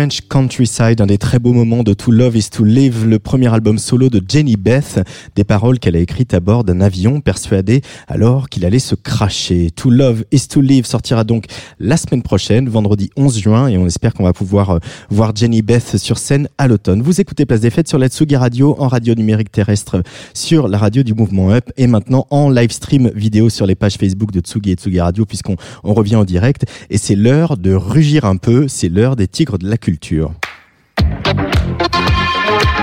The French Countryside, un des très beaux moments de To Love is to Live, le premier album solo de Jenny Beth, des paroles qu'elle a écrites à bord d'un avion persuadé alors qu'il allait se cracher. To Love is to Live sortira donc la semaine prochaine, vendredi 11 juin, et on espère qu'on va pouvoir euh, voir Jenny Beth sur scène à l'automne. Vous écoutez Place des Fêtes sur la Tsugi Radio, en radio numérique terrestre sur la radio du mouvement Up, et maintenant en live stream vidéo sur les pages Facebook de Tsugi et Tsugi Radio, puisqu'on on revient en direct, et c'est l'heure de rugir un peu, c'est l'heure des tigres de la culture.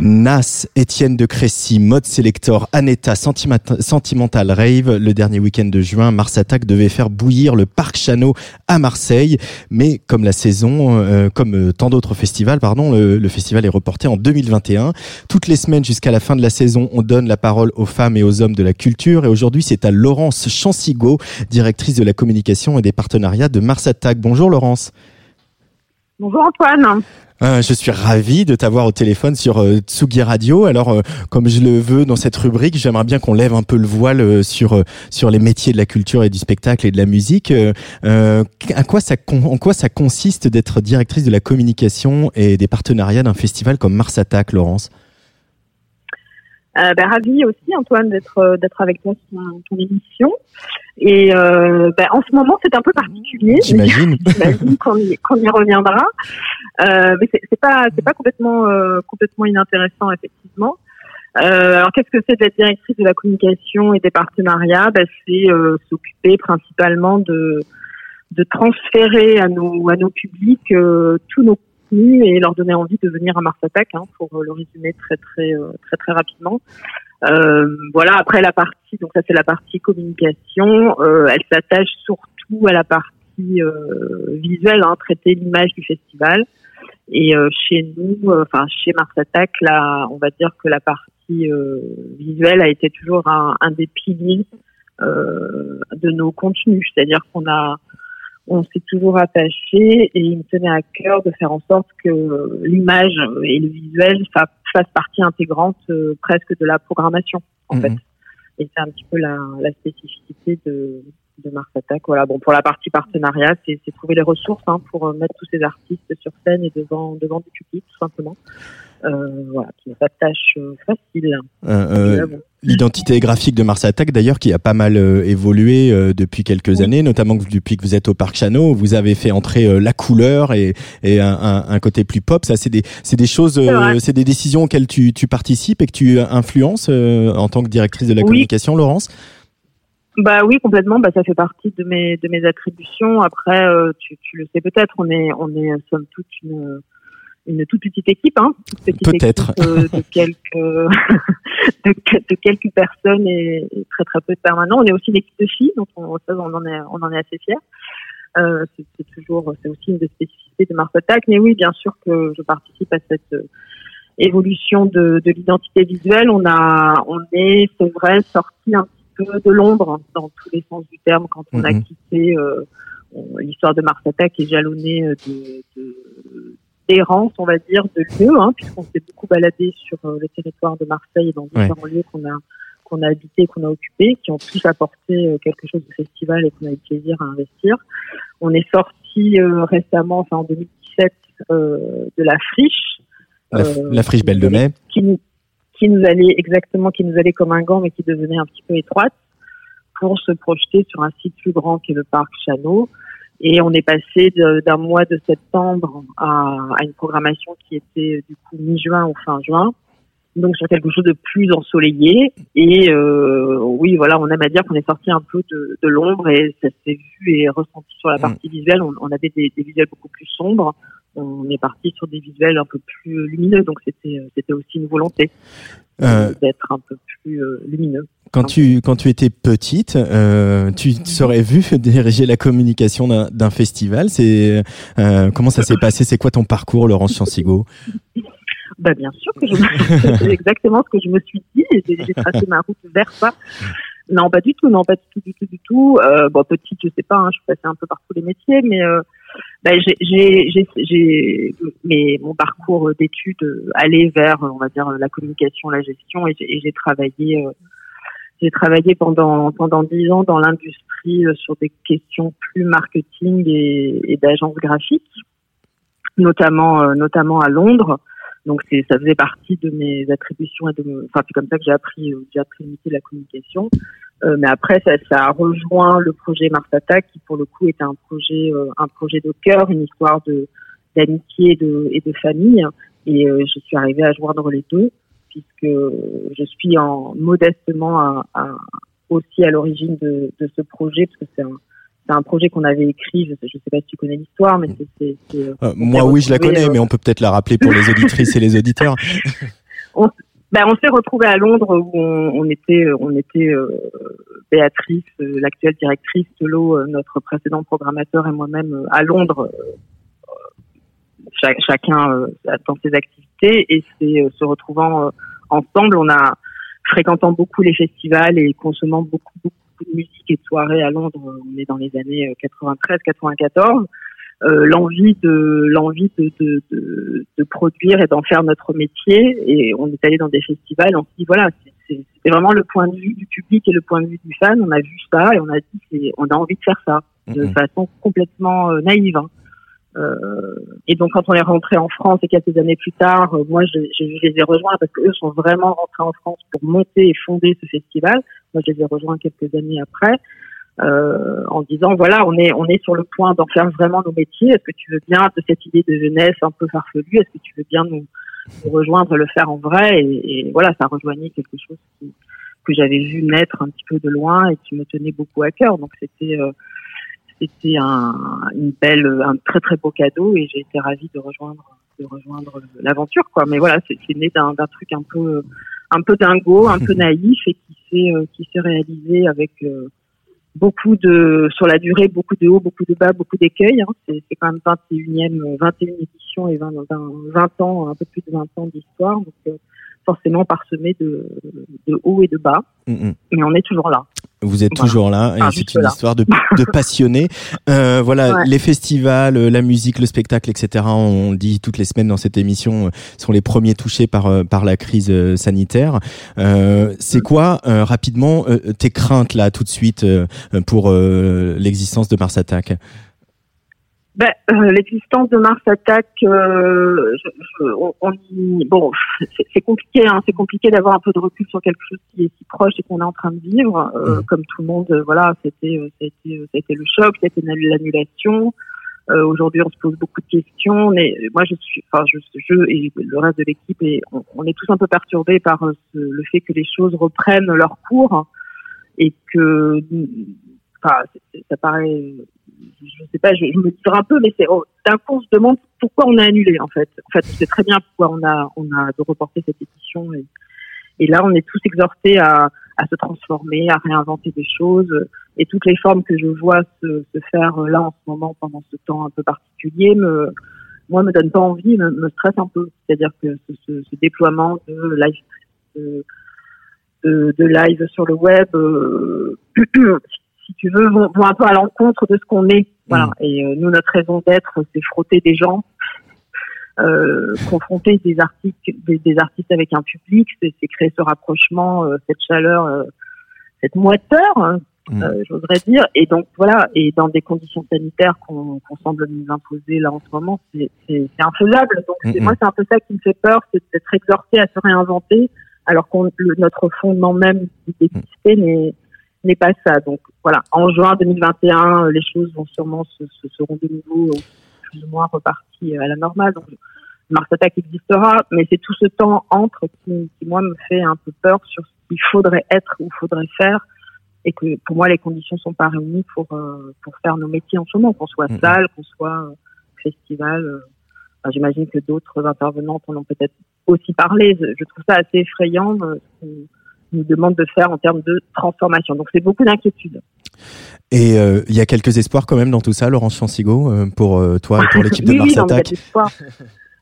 Nas, Étienne de Crécy, Mode Selector, Aneta, Sentimental Rave. Le dernier week-end de juin, Mars Attack devait faire bouillir le Parc Chano à Marseille. Mais comme la saison, euh, comme euh, tant d'autres festivals, pardon, le, festival est reporté en 2021. Toutes les semaines jusqu'à la fin de la saison, on donne la parole aux femmes et aux hommes de la culture. Et aujourd'hui, c'est à Laurence Chansigo, directrice de la communication et des partenariats de Mars Attack. Bonjour Laurence. Bonjour Antoine. Euh, je suis ravi de t'avoir au téléphone sur euh, Tsugi Radio. Alors, euh, comme je le veux dans cette rubrique, j'aimerais bien qu'on lève un peu le voile sur sur les métiers de la culture et du spectacle et de la musique. à quoi ça en quoi ça consiste d'être directrice de la communication et des partenariats d'un festival comme Mars Attack, Laurence? Euh, ben, ravi aussi Antoine d'être d'être avec toi sur ton émission. Et euh, ben, en ce moment, c'est un peu particulier. J'imagine. [LAUGHS] J'imagine qu'on y, y, reviendra. Euh, mais c'est pas c'est pas complètement euh, complètement inintéressant effectivement. Euh, alors qu'est-ce que c'est d'être directrice de la communication et des partenariats? Ben, C'est euh, s'occuper principalement de de transférer à nos à nos publics euh, tous nos contenus et leur donner envie de venir à Mars Attack, hein, pour le résumer très très très très rapidement. Euh, voilà, après la partie, donc ça c'est la partie communication, euh, elle s'attache surtout à la partie euh, visuelle, hein, traiter l'image du festival. Et chez nous, enfin chez Mars Attack, là, on va dire que la partie visuelle a été toujours un, un des piliers de nos contenus, c'est-à-dire qu'on a on s'est toujours attaché et il me tenait à cœur de faire en sorte que l'image et le visuel fassent partie intégrante euh, presque de la programmation en mhm. fait. Et c'est un petit peu la, la spécificité de, de Mars Attack. Voilà, bon pour la partie partenariat, c'est trouver les ressources hein, pour mettre tous ces artistes sur scène et devant devant du public tout simplement. Euh, voilà, qui n'est pas tâche euh, facile. Euh, L'identité graphique de Mars Attack, d'ailleurs, qui a pas mal évolué depuis quelques années, notamment depuis que vous êtes au Parc Chano, vous avez fait entrer la couleur et, et un, un, côté plus pop. Ça, c'est des, c'est des choses, c'est des décisions auxquelles tu, tu participes et que tu influences en tant que directrice de la communication, Laurence? Bah oui, complètement. Bah ça fait partie de mes de mes attributions. Après, tu, tu le sais peut-être, on est on est somme toute une une toute petite équipe, hein, Peut-être. Euh, de, quelques [LAUGHS] de, quelques personnes et, très très peu de permanents. On est aussi une équipe de filles, donc on, on en est on en est assez fiers. Euh, c'est toujours c'est aussi une des spécificités de Mars Attack, mais oui, bien sûr que je participe à cette euh, évolution de, de l'identité visuelle. On a on est c'est vrai sorti un peu de l'ombre dans tous les sens du terme quand on a mhm. quitté euh, l'histoire de Mars Attack est jalonnée de, de errance, on va dire, de lieux, hein, puisqu'on s'est beaucoup baladé sur euh, le territoire de Marseille et dans différents lieux qu'on a qu'on a habité, qu'on a occupé, qui ont tous apporté euh, quelque chose de festival et qu'on a eu plaisir à investir. On est sorti euh, récemment, enfin en 2017, de la friche. La, friche Belle de Mai. Qui qui nous allait exactement, qui nous allait comme un gant, mais qui devenait un petit peu étroite, pour se projeter sur un site plus grand qui est le parc Chano. Et on est passé d'un mois de septembre à, à, une programmation qui était du coup mi-juin ou fin juin, donc sur quelque chose de plus ensoleillé. Et euh, oui, voilà, on aime à dire qu'on est sorti un peu de, de l'ombre et ça s'est vu et ressenti sur la mm. partie visuelle. On, on avait des, des, visuels beaucoup plus sombres. On est parti sur des visuels un peu plus lumineux, donc c'était c'était aussi une volonté euh, d'être un peu plus euh, lumineux. Quand tu, quand tu étais petite, euh, tu serais vu [LAUGHS] diriger la communication d'un festival. C'est euh, comment ça s'est passé? C'est quoi ton parcours, Laurence Chansigo? Bah bien sûr que je c'est exactement ce que je me suis dit. J'ai tracé ma route vers ça. Non, pas du tout, non, pas du tout, du tout, du tout. Euh, bon, petite, je sais pas, hein, je suis passée un peu par tous les métiers, mais euh, bah, j'ai, mais mon parcours d'études allait vers, on va dire, la communication, la gestion, et j'ai travaillé euh, j'ai travaillé pendant pendant dix ans dans l'industrie sur des questions plus marketing et, et d'agence graphique, notamment notamment à Londres. Donc ça faisait partie de mes attributions et de enfin c'est comme ça que j'ai appris j'ai appris de la communication. Euh, mais après, ça, a rejoint le projet Mars Attack, qui pour le coup était un projet, euh, un projet de cœur, une histoire de d'amitié et de, famille. Et euh, je suis arrivée à joindre les deux, puisque je suis en modestement aussi à l'origine de, de, ce projet, parce que c'est un, c'est un projet qu'on avait écrit. Je ne sais, pas si tu connais l'histoire, mais c'est. moi, oui, je la connais, mais on peut peut-être la rappeler pour les [LAUGHS] auditrices et les auditeurs. on, ben, on s'est retrouvé à Londres où on, on était, on était euh, Béatrice, euh, l'actuelle directrice de l'eau, euh, notre précédent programmateur et moi-même à Londres, chacun dans ses activités et c'est se retrouvant ensemble, on a fréquentant beaucoup les festivals et consommant beaucoup beaucoup de musique et de soirées à Londres. On est dans les années 93-94 euh, l'envie de l'envie de, de, de, de, produire et d'en faire notre métier. Et on est allé dans des festivals, on s'est dit voilà, c'est vraiment le point de vue du public et le point de vue du fan. On a vu ça et on a dit on a envie de faire ça de façon complètement euh, naïve. Hein. Euh, et donc quand on est rentré en France et quelques années plus tard, euh, moi je, les ai rejoints parce qu'eux sont vraiment rentrés en France pour monter et fonder ce festival. Moi je les ai rejoints quelques années après euh, en disant voilà, on est on est sur le point d'en faire vraiment nos métiers. Est-ce que tu veux bien de cette idée de jeunesse un peu farfelue Est-ce que tu veux bien nous, rejoindre, le faire en vrai? Et, voilà, ça rejoignait quelque chose que j'avais vu naître un petit peu de loin et qui me tenait beaucoup à cœur. Donc c'était euh, c'était un une belle un très très beau cadeau et j'ai été ravie de rejoindre de rejoindre l'aventure quoi. Mais voilà, c'est né d'un truc un peu un peu dingo, un peu [LAUGHS] naïf et qui s'est euh, qui s'est réalisé avec euh, beaucoup de sur la durée, beaucoup de hauts, beaucoup de bas, beaucoup d'écueils. Hein. C'est, quand même 21e, 21 édition et 20, 20, ans, un peu plus de 20 ans d'histoire. Donc euh, forcément parsemé de, de hauts et de bas. Mm, mm. Mais on est toujours là. Vous êtes toujours là et c'est une histoire de, [LAUGHS] de passionnés. Euh, voilà, les festivals, euh, la musique, le spectacle, etc. On dit toutes les semaines dans cette émission euh, sont les premiers touchés par euh, par la crise sanitaire. Euh, c'est quoi rapidement tes craintes là tout de suite pour l'existence de Mars Attack? Ben, euh, l'existence de Mars Attack, euh, on, bon, c'est compliqué, hein, c'est compliqué d'avoir un peu de recul sur quelque chose qui est si proche et qu'on est en train de vivre. Euh, mmh. Comme tout le monde, voilà, c'était, c'était, c'était le choc, c'était l'annulation. Aujourd'hui, on se pose beaucoup de questions. Mais moi, je suis, enfin, je, je et le reste de l'équipe, et on, est tous un peu perturbés par le fait que les choses reprennent leur cours et que, enfin, ça paraît je sais pas, je, me tire un peu, mais c'est oh, d'un coup on se demande pourquoi on a annulé en fait. En fait, on sait très bien pourquoi on a on a de reporter cette édition et, là on est tous exhortés à, à se transformer, à réinventer des choses et toutes les formes que je vois se, se faire là en ce moment pendant ce temps un peu particulier me moi me donne pas envie, me, me stresse un peu. C'est-à-dire que ce, ce, ce, déploiement de live de, de, de, live sur le web euh, [CLEARS THROAT] si tu veux, vont, un peu à l'encontre de ce qu'on est. Voilà. Mm. Et euh, nous, notre raison d'être, c'est frotter des gens, euh, confronter des artistes, des, artistes avec un public, c'est créer ce rapprochement, euh, cette chaleur, cette moiteur, hein, mm. j'oserais dire. Et donc voilà, et dans des conditions sanitaires qu'on semble nous imposer là en ce moment, c'est infaisable. Donc mm, moi, c'est un peu ça qui me fait peur, c'est d'être exhorté à se réinventer, alors que notre fondement même d'exister n'est n'est pas ça. Donc voilà, en juin 2021, euh, les choses vont sûrement se, seront de nouveau euh, plus ou moins reparties euh, à la normale. Donc Mars Attack existera, mais c'est tout ce temps entre qui, qui, moi me fait un peu peur sur ce qu'il faudrait être ou faudrait faire et que pour moi les conditions sont pas réunies pour pour faire nos métiers en ce moment, qu'on soit salle, qu'on soit festival. J'imagine que d'autres intervenantes en ont peut-être aussi parlé. Je, trouve ça assez effrayant nous demande de faire en termes de transformation. Donc c'est beaucoup d'inquiétude. Et euh, il y a quelques espoirs quand même dans tout ça, Laurence Chansigo, euh, pour euh, toi et pour [LAUGHS] l'équipe de Mars Attack.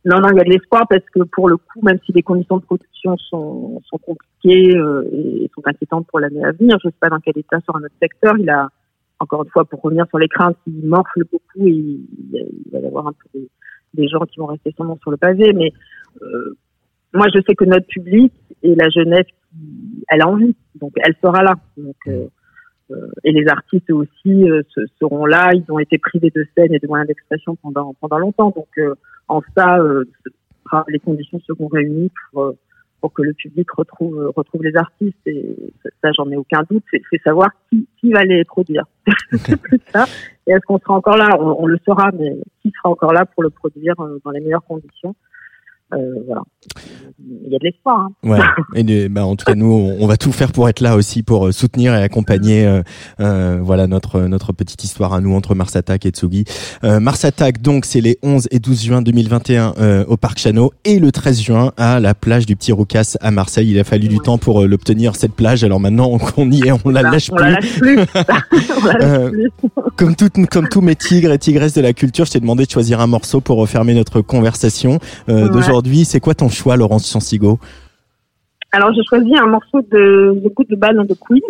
Non, non, il y a de l'espoir parce que pour le coup, même si les conditions de production sont, sont compliquées et sont inquiétantes pour l'année à venir, je ne sais pas dans quel état sera notre secteur. Il a, encore une fois, pour revenir sur les craintes, il morfle beaucoup et il, va y avoir un peu des, gens qui vont rester sûrement sur le pavé. Mais moi, je sais que notre public et la jeunesse elle a envie. Donc elle sera là. Donc et les artistes aussi seront là. Ils ont été privés de scène et de moyens d'expression pendant pendant longtemps. Donc en ça, les conditions seront réunies pour pour que le public retrouve retrouve les artistes et ça j'en ai aucun doute c'est savoir qui, qui va les produire [LAUGHS] c'est plus ça et est-ce qu'on sera encore là? On, on, le saura mais qui sera encore là pour le produire dans les meilleures conditions? Euh, voilà. Il y a de l'espoir. Hein. Ouais. [LAUGHS] Et bah, en tout cas, nous, on va tout faire pour être là aussi pour euh, soutenir et accompagner, euh, euh, voilà notre notre petite histoire à nous entre Mars Attack et Tsugi. Euh, Mars Attack, donc, c'est les 11 et 12 juin 2021 euh, au Parc Chano et le 13 juin à la plage du Petit Roucas à Marseille. Il a fallu du temps pour l'obtenir cette plage. Alors maintenant qu'on y est, on la lâche on La lâche plus. [LAUGHS] [LAUGHS] la lâche plus. comme tout, comme tous mes tigres et tigresses de la culture, je t'ai demandé de choisir un morceau pour refermer notre conversation euh, d'aujourd'hui aujourd'hui. C'est quoi ton choix, Laurence Chansigo Alors, j'ai choisi un morceau de The Good, Bad and The Queen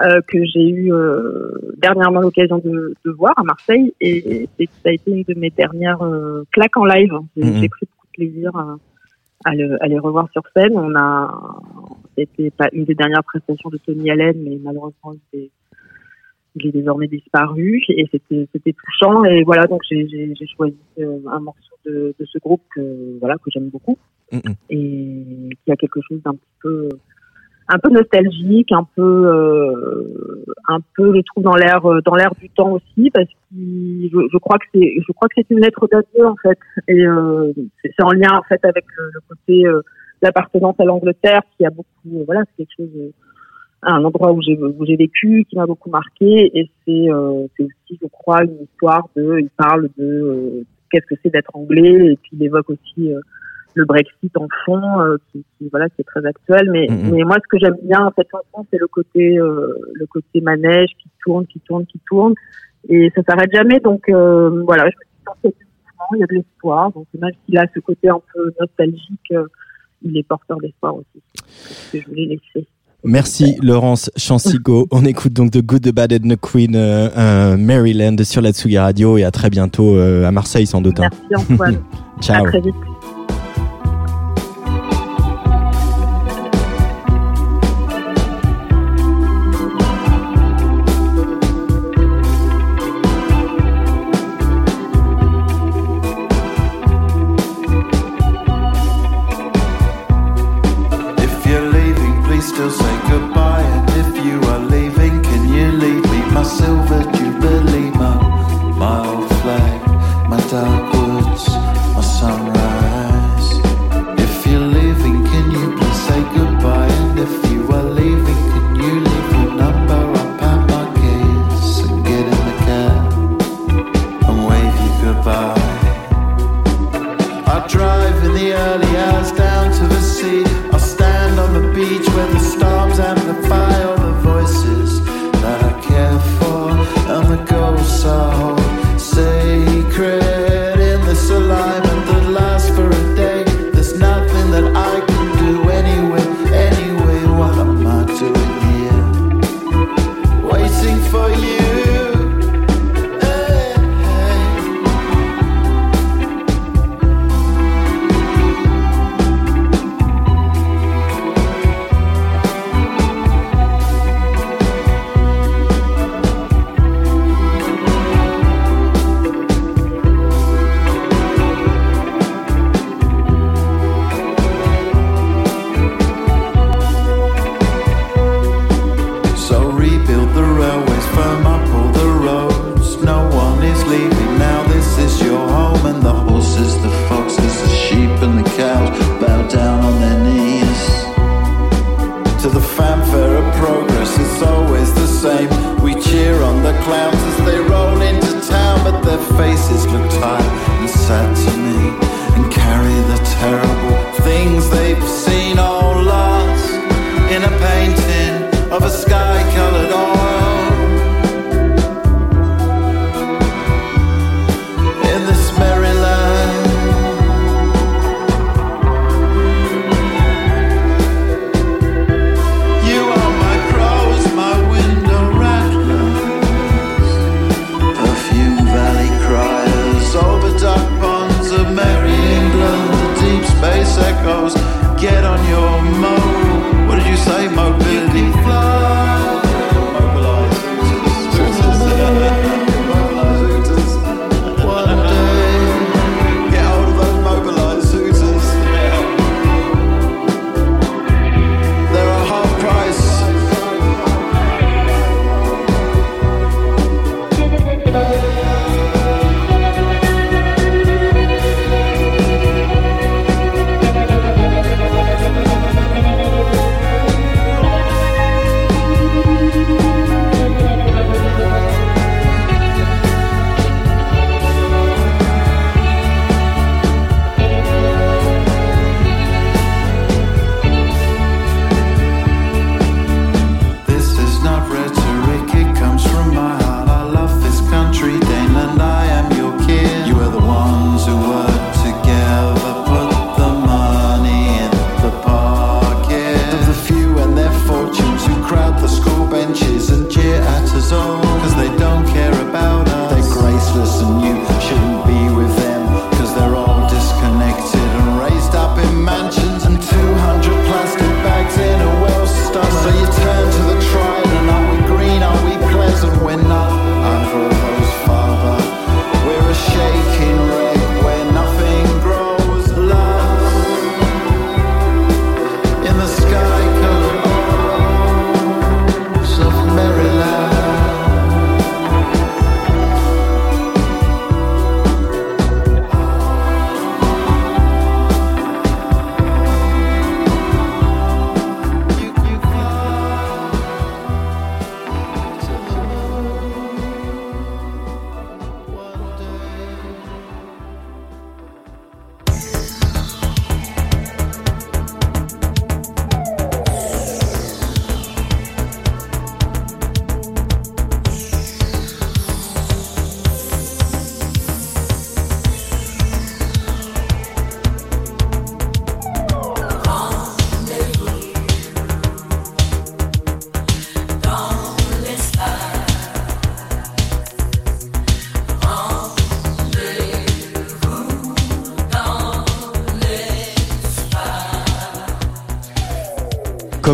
euh, que j'ai eu euh, dernièrement l'occasion de, de, voir à Marseille et, et, ça a été une de mes dernières euh, claques en live. J'ai -hmm. pris beaucoup de plaisir à, à, le, à, les revoir sur scène. On a, c'était pas une des dernières prestations de Tony Allen, mais malheureusement il il est désormais disparu et c'était touchant et voilà donc j'ai choisi euh, un morceau de, de, ce groupe que voilà que j'aime beaucoup mm -hmm. et qui a quelque chose d'un petit peu un peu nostalgique, un peu, euh, un peu, je trouve dans l'air, dans l'air du temps aussi, parce que je, je, crois que c'est, je crois que c'est une lettre d'adieu en fait, et euh, c'est en lien en fait avec le, le côté euh, l'appartenance à l'Angleterre qui a beaucoup, euh, voilà, c'est quelque chose, un endroit où j'ai où j'ai vécu, qui m'a beaucoup marqué, et c'est c'est aussi, je crois, une histoire de, il parle de qu'est-ce que c'est d'être anglais, et puis il évoque aussi le Brexit en fond, euh, qui, qui, voilà, qui est très actuel. Mais, mm -hmm. mais moi, ce que j'aime bien en cette chanson, c'est le côté, euh, le côté manège qui tourne, qui tourne, qui tourne, et ça s'arrête jamais. Donc euh, voilà, je me suis il y a de l'espoir. Donc même s'il a ce côté un peu nostalgique, il est porteur d'espoir aussi. Que je voulais laisser. Merci Laurence Chansigo. On écoute donc The Good, The Bad and The Queen, euh, euh, Maryland sur la Tsugi Radio et à très bientôt euh, à Marseille sans doute. Merci Antoine. [LAUGHS] Ciao. À très vite.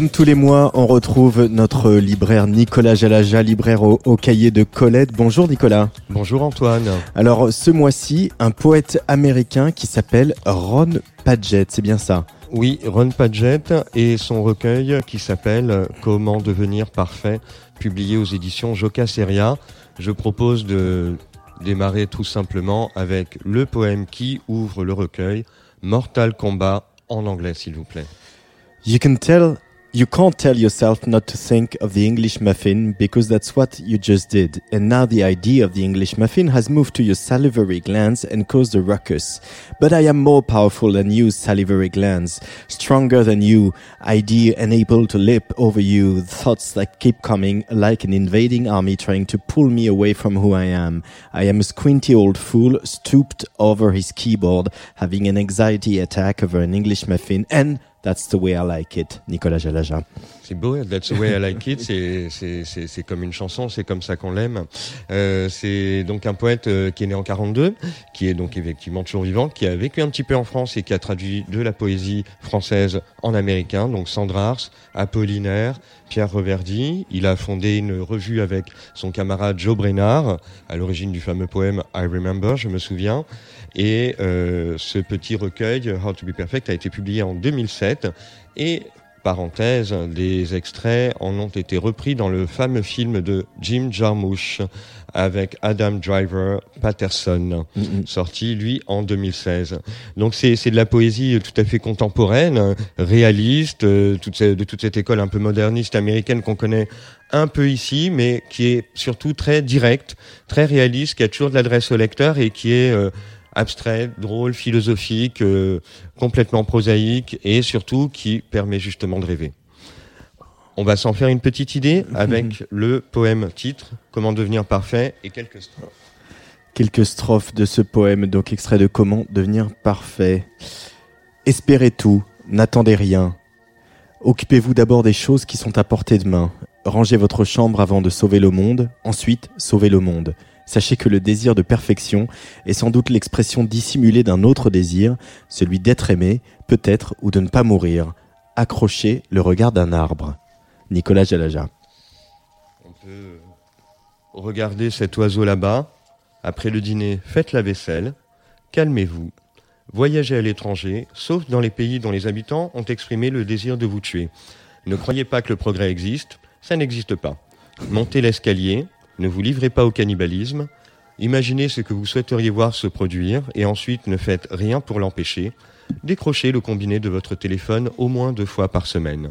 Comme tous les mois, on retrouve notre libraire Nicolas Jalaja, libraire au, au, cahier de Colette. Bonjour Nicolas. Bonjour Antoine. Alors ce mois-ci, un poète américain qui s'appelle Ron Padgett, c'est bien ça? Oui, Ron Padgett et son recueil qui s'appelle Comment devenir parfait, publié aux éditions Joca Seria. Je propose de démarrer tout simplement avec le poème qui ouvre le recueil, Mortal Kombat en anglais s'il vous plaît. You can tell you can't tell yourself not to think of the English muffin because that's what you just did. And now the idea of the English muffin has moved to your salivary glands and caused a ruckus. But I am more powerful than you, salivary glands, stronger than you, idea and able to leap over you, thoughts that keep coming like an invading army trying to pull me away from who I am. I am a squinty old fool stooped over his keyboard, having an anxiety attack over an English muffin and That's the way I like it, Nicolas Jalaja. C'est beau, That's the way I like it. C'est comme une chanson, c'est comme ça qu'on l'aime. Euh, c'est donc un poète euh, qui est né en 42, qui est donc effectivement toujours vivant, qui a vécu un petit peu en France et qui a traduit de la poésie française en américain. Donc Sandrars, Apollinaire, Pierre Reverdy. Il a fondé une revue avec son camarade Joe Brenard, à l'origine du fameux poème I Remember, je me souviens. Et euh, ce petit recueil, How to Be Perfect, a été publié en 2007. Et parenthèse, des extraits en ont été repris dans le fameux film de Jim Jarmusch avec Adam Driver Patterson, mm-hmm. sorti lui en 2016. Donc c'est de la poésie tout à fait contemporaine, réaliste, euh, toute de toute cette école un peu moderniste américaine qu'on connaît un peu ici, mais qui est surtout très directe, très réaliste, qui a toujours de l'adresse au lecteur et qui est euh, abstrait, drôle, philosophique, euh, complètement prosaïque et surtout qui permet justement de rêver. On va s'en faire une petite idée [LAUGHS] avec le poème titre Comment devenir parfait et quelques strophes. Quelques strophes de ce poème, donc extrait de Comment devenir parfait. Espérez tout, n'attendez rien. Occupez-vous d'abord des choses qui sont à portée de main. Rangez votre chambre avant de sauver le monde, ensuite sauvez le monde. Sachez que le désir de perfection est sans doute l'expression dissimulée d'un autre désir, celui d'être aimé, peut-être, ou de ne pas mourir. Accrochez le regard d'un arbre. Nicolas Jalaja. On peut regarder cet oiseau là-bas. Après le dîner, faites la vaisselle. Calmez-vous. Voyagez à l'étranger, sauf dans les pays dont les habitants ont exprimé le désir de vous tuer. Ne croyez pas que le progrès existe, ça n'existe pas. Montez l'escalier, ne vous livrez pas au cannibalisme. Imaginez ce que vous souhaiteriez voir se produire et ensuite ne faites rien pour l'empêcher. Décrochez le combiné de votre téléphone au moins deux fois par semaine.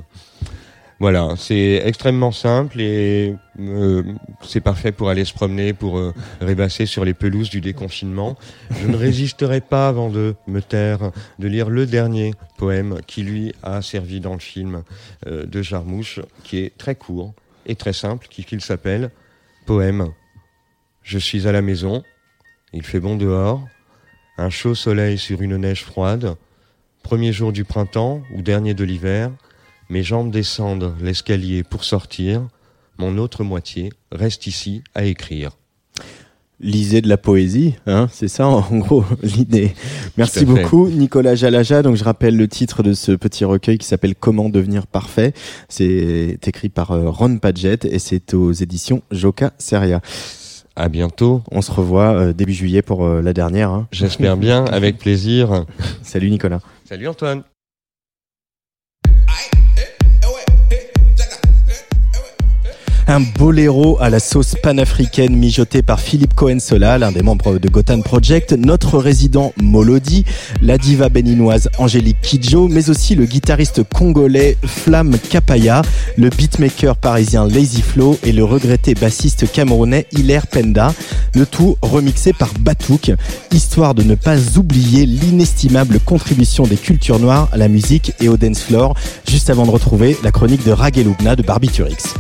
Voilà, c'est extrêmement simple et euh, c'est parfait pour aller se promener, pour euh, rêvasser sur les pelouses du déconfinement. Je ne résisterai pas avant de me taire de lire le dernier poème qui lui a servi dans le film euh, de Jarmouche, qui est très court et très simple, qui s'appelle Poème. Je suis à la maison, il fait bon dehors, un chaud soleil sur une neige froide, premier jour du printemps ou dernier de l'hiver, mes jambes descendent l'escalier pour sortir, mon autre moitié reste ici à écrire. Lisez de la poésie, hein, c'est ça en [LAUGHS] gros l'idée. Merci beaucoup Nicolas Jalaja. Donc je rappelle le titre de ce petit recueil qui s'appelle Comment devenir parfait. C'est écrit par euh, Ron Padgett et c'est aux éditions Joka Seria. À bientôt. On se revoit euh, début juillet pour euh, la dernière. Hein. J'espère bien, avec plaisir. [LAUGHS] Salut Nicolas. Salut Antoine. Un boléro à la sauce panafricaine mijoté par Philippe Cohen-Sola, l'un des membres de Gotan Project, notre résident Molody, la diva béninoise Angélique Kidjo, mais aussi le guitariste congolais Flamme Kapaya, le beatmaker parisien Lazy Flow et le regretté bassiste camerounais Hilaire Penda, le tout remixé par Batouk, histoire de ne pas oublier l'inestimable contribution des cultures noires à la musique et au dance floor, juste avant de retrouver la chronique de Ragelugna de Barbiturix.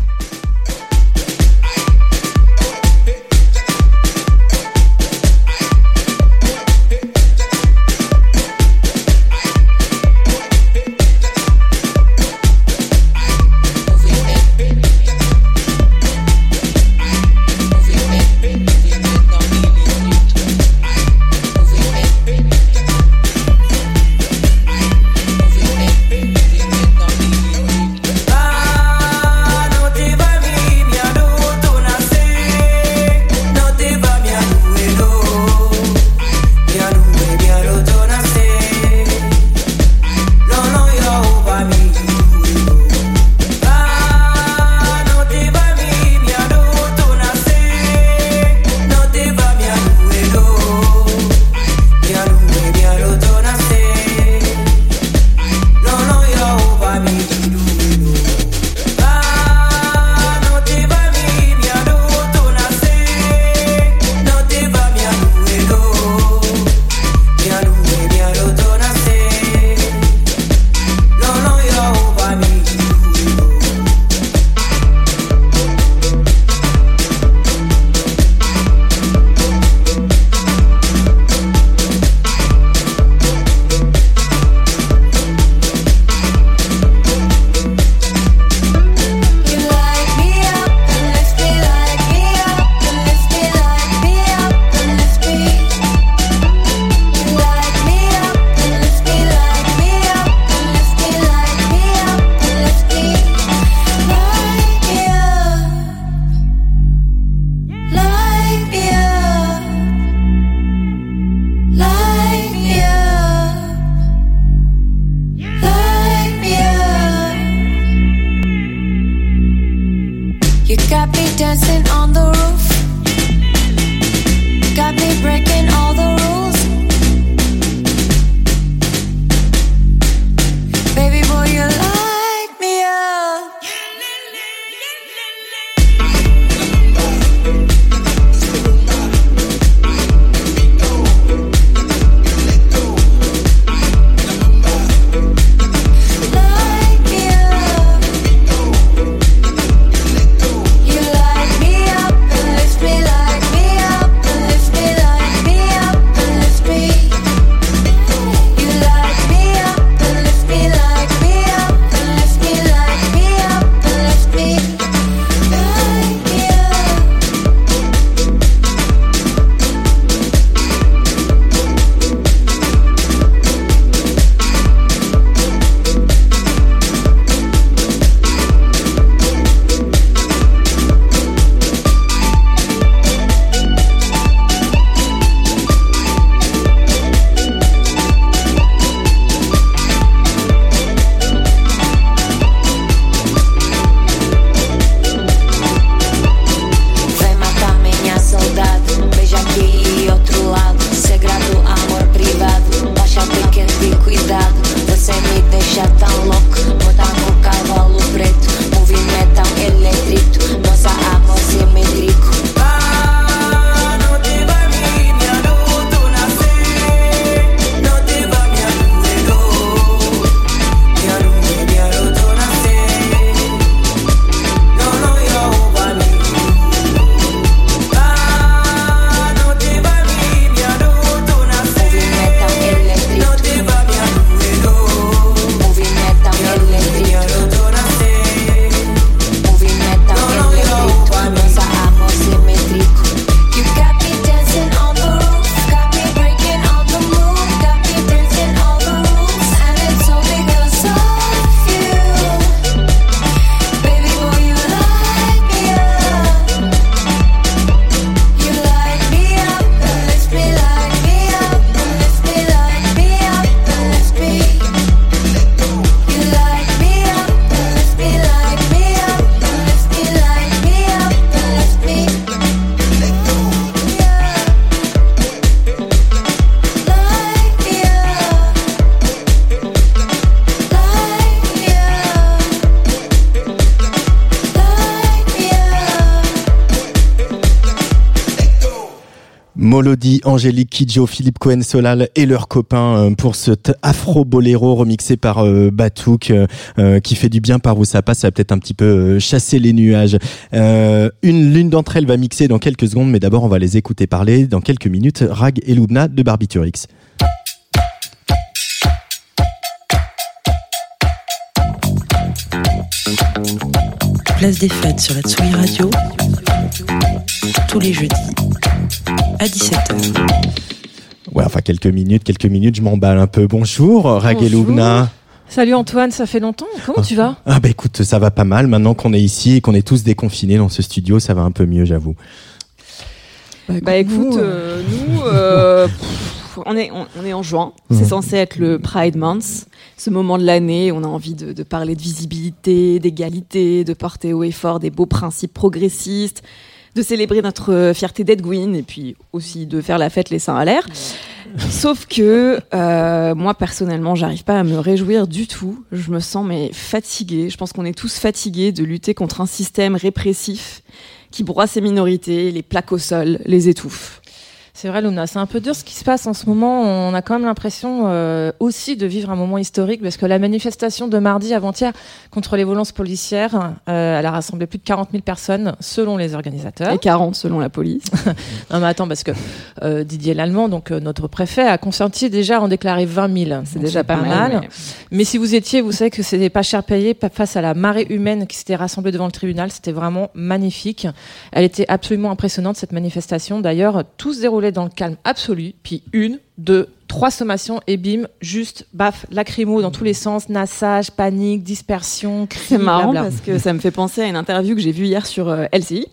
Angélique Kidjo, Philippe Cohen-Solal et leurs copains euh, pour cet afro-boléro remixé par euh, Batouk euh, qui fait du bien par où ça passe, ça va peut-être un petit peu chasser les nuages. une l'une d'entre elles va mixer dans quelques secondes, mais d'abord on va les écouter parler dans quelques minutes. Rag et Loubna de Barbiturix. Place des fêtes sur la Tsugi Radio tous les jeudis à 17h. Ouais, enfin quelques minutes, quelques minutes, je m'emballe un peu. Bonjour, Rageloubna. Salut Antoine, ça fait longtemps. Comment tu vas? Ah bah écoute, ça va pas mal. Maintenant qu'on est ici et qu'on est tous déconfinés dans ce studio, ça va un peu mieux, j'avoue. Bah écoute, euh, nous, euh, [LAUGHS] on, est, on, est en juin. C'est mmh. censé être le Pride Month, ce moment de l'année. On a envie de, de parler de visibilité, d'égalité, de porter haut et fort des beaux principes progressistes de célébrer notre euh, fierté d'Edwin et puis aussi de faire la fête les seins à l'air. Sauf que euh, moi personnellement, j'arrive pas à me réjouir du tout. Je me sens mais fatiguée. Je pense qu'on est tous fatigués de lutter contre un système répressif qui broie ces minorités, les plaque au sol, les étouffe. C'est vrai, Luna, c'est un peu dur ce qui se passe en ce moment. On a quand même l'impression euh, aussi de vivre un moment historique parce que la manifestation de mardi avant-hier contre les violences policières, euh, elle a rassemblé plus de 40 000 personnes selon les organisateurs. Et 40 selon la police. [LAUGHS] non mais attends, parce que euh, Didier Lallemand, donc notre préfet, a consenti déjà en déclarer 20 000. C'est déjà pas, mal. Mais... si vous étiez, vous savez que c'était pas cher payé face à la marée humaine qui s'était rassemblée devant le tribunal. C'était vraiment magnifique. Elle était absolument impressionnante cette manifestation. D'ailleurs, tous déroulés dans le calme absolu, puis une, deux, trois sommations et bim, juste baf, lacrymo dans tous les sens, nassage, panique, dispersion, cri. C'est marrant parce que ça me fait penser à une interview que j'ai vue hier sur euh, LCI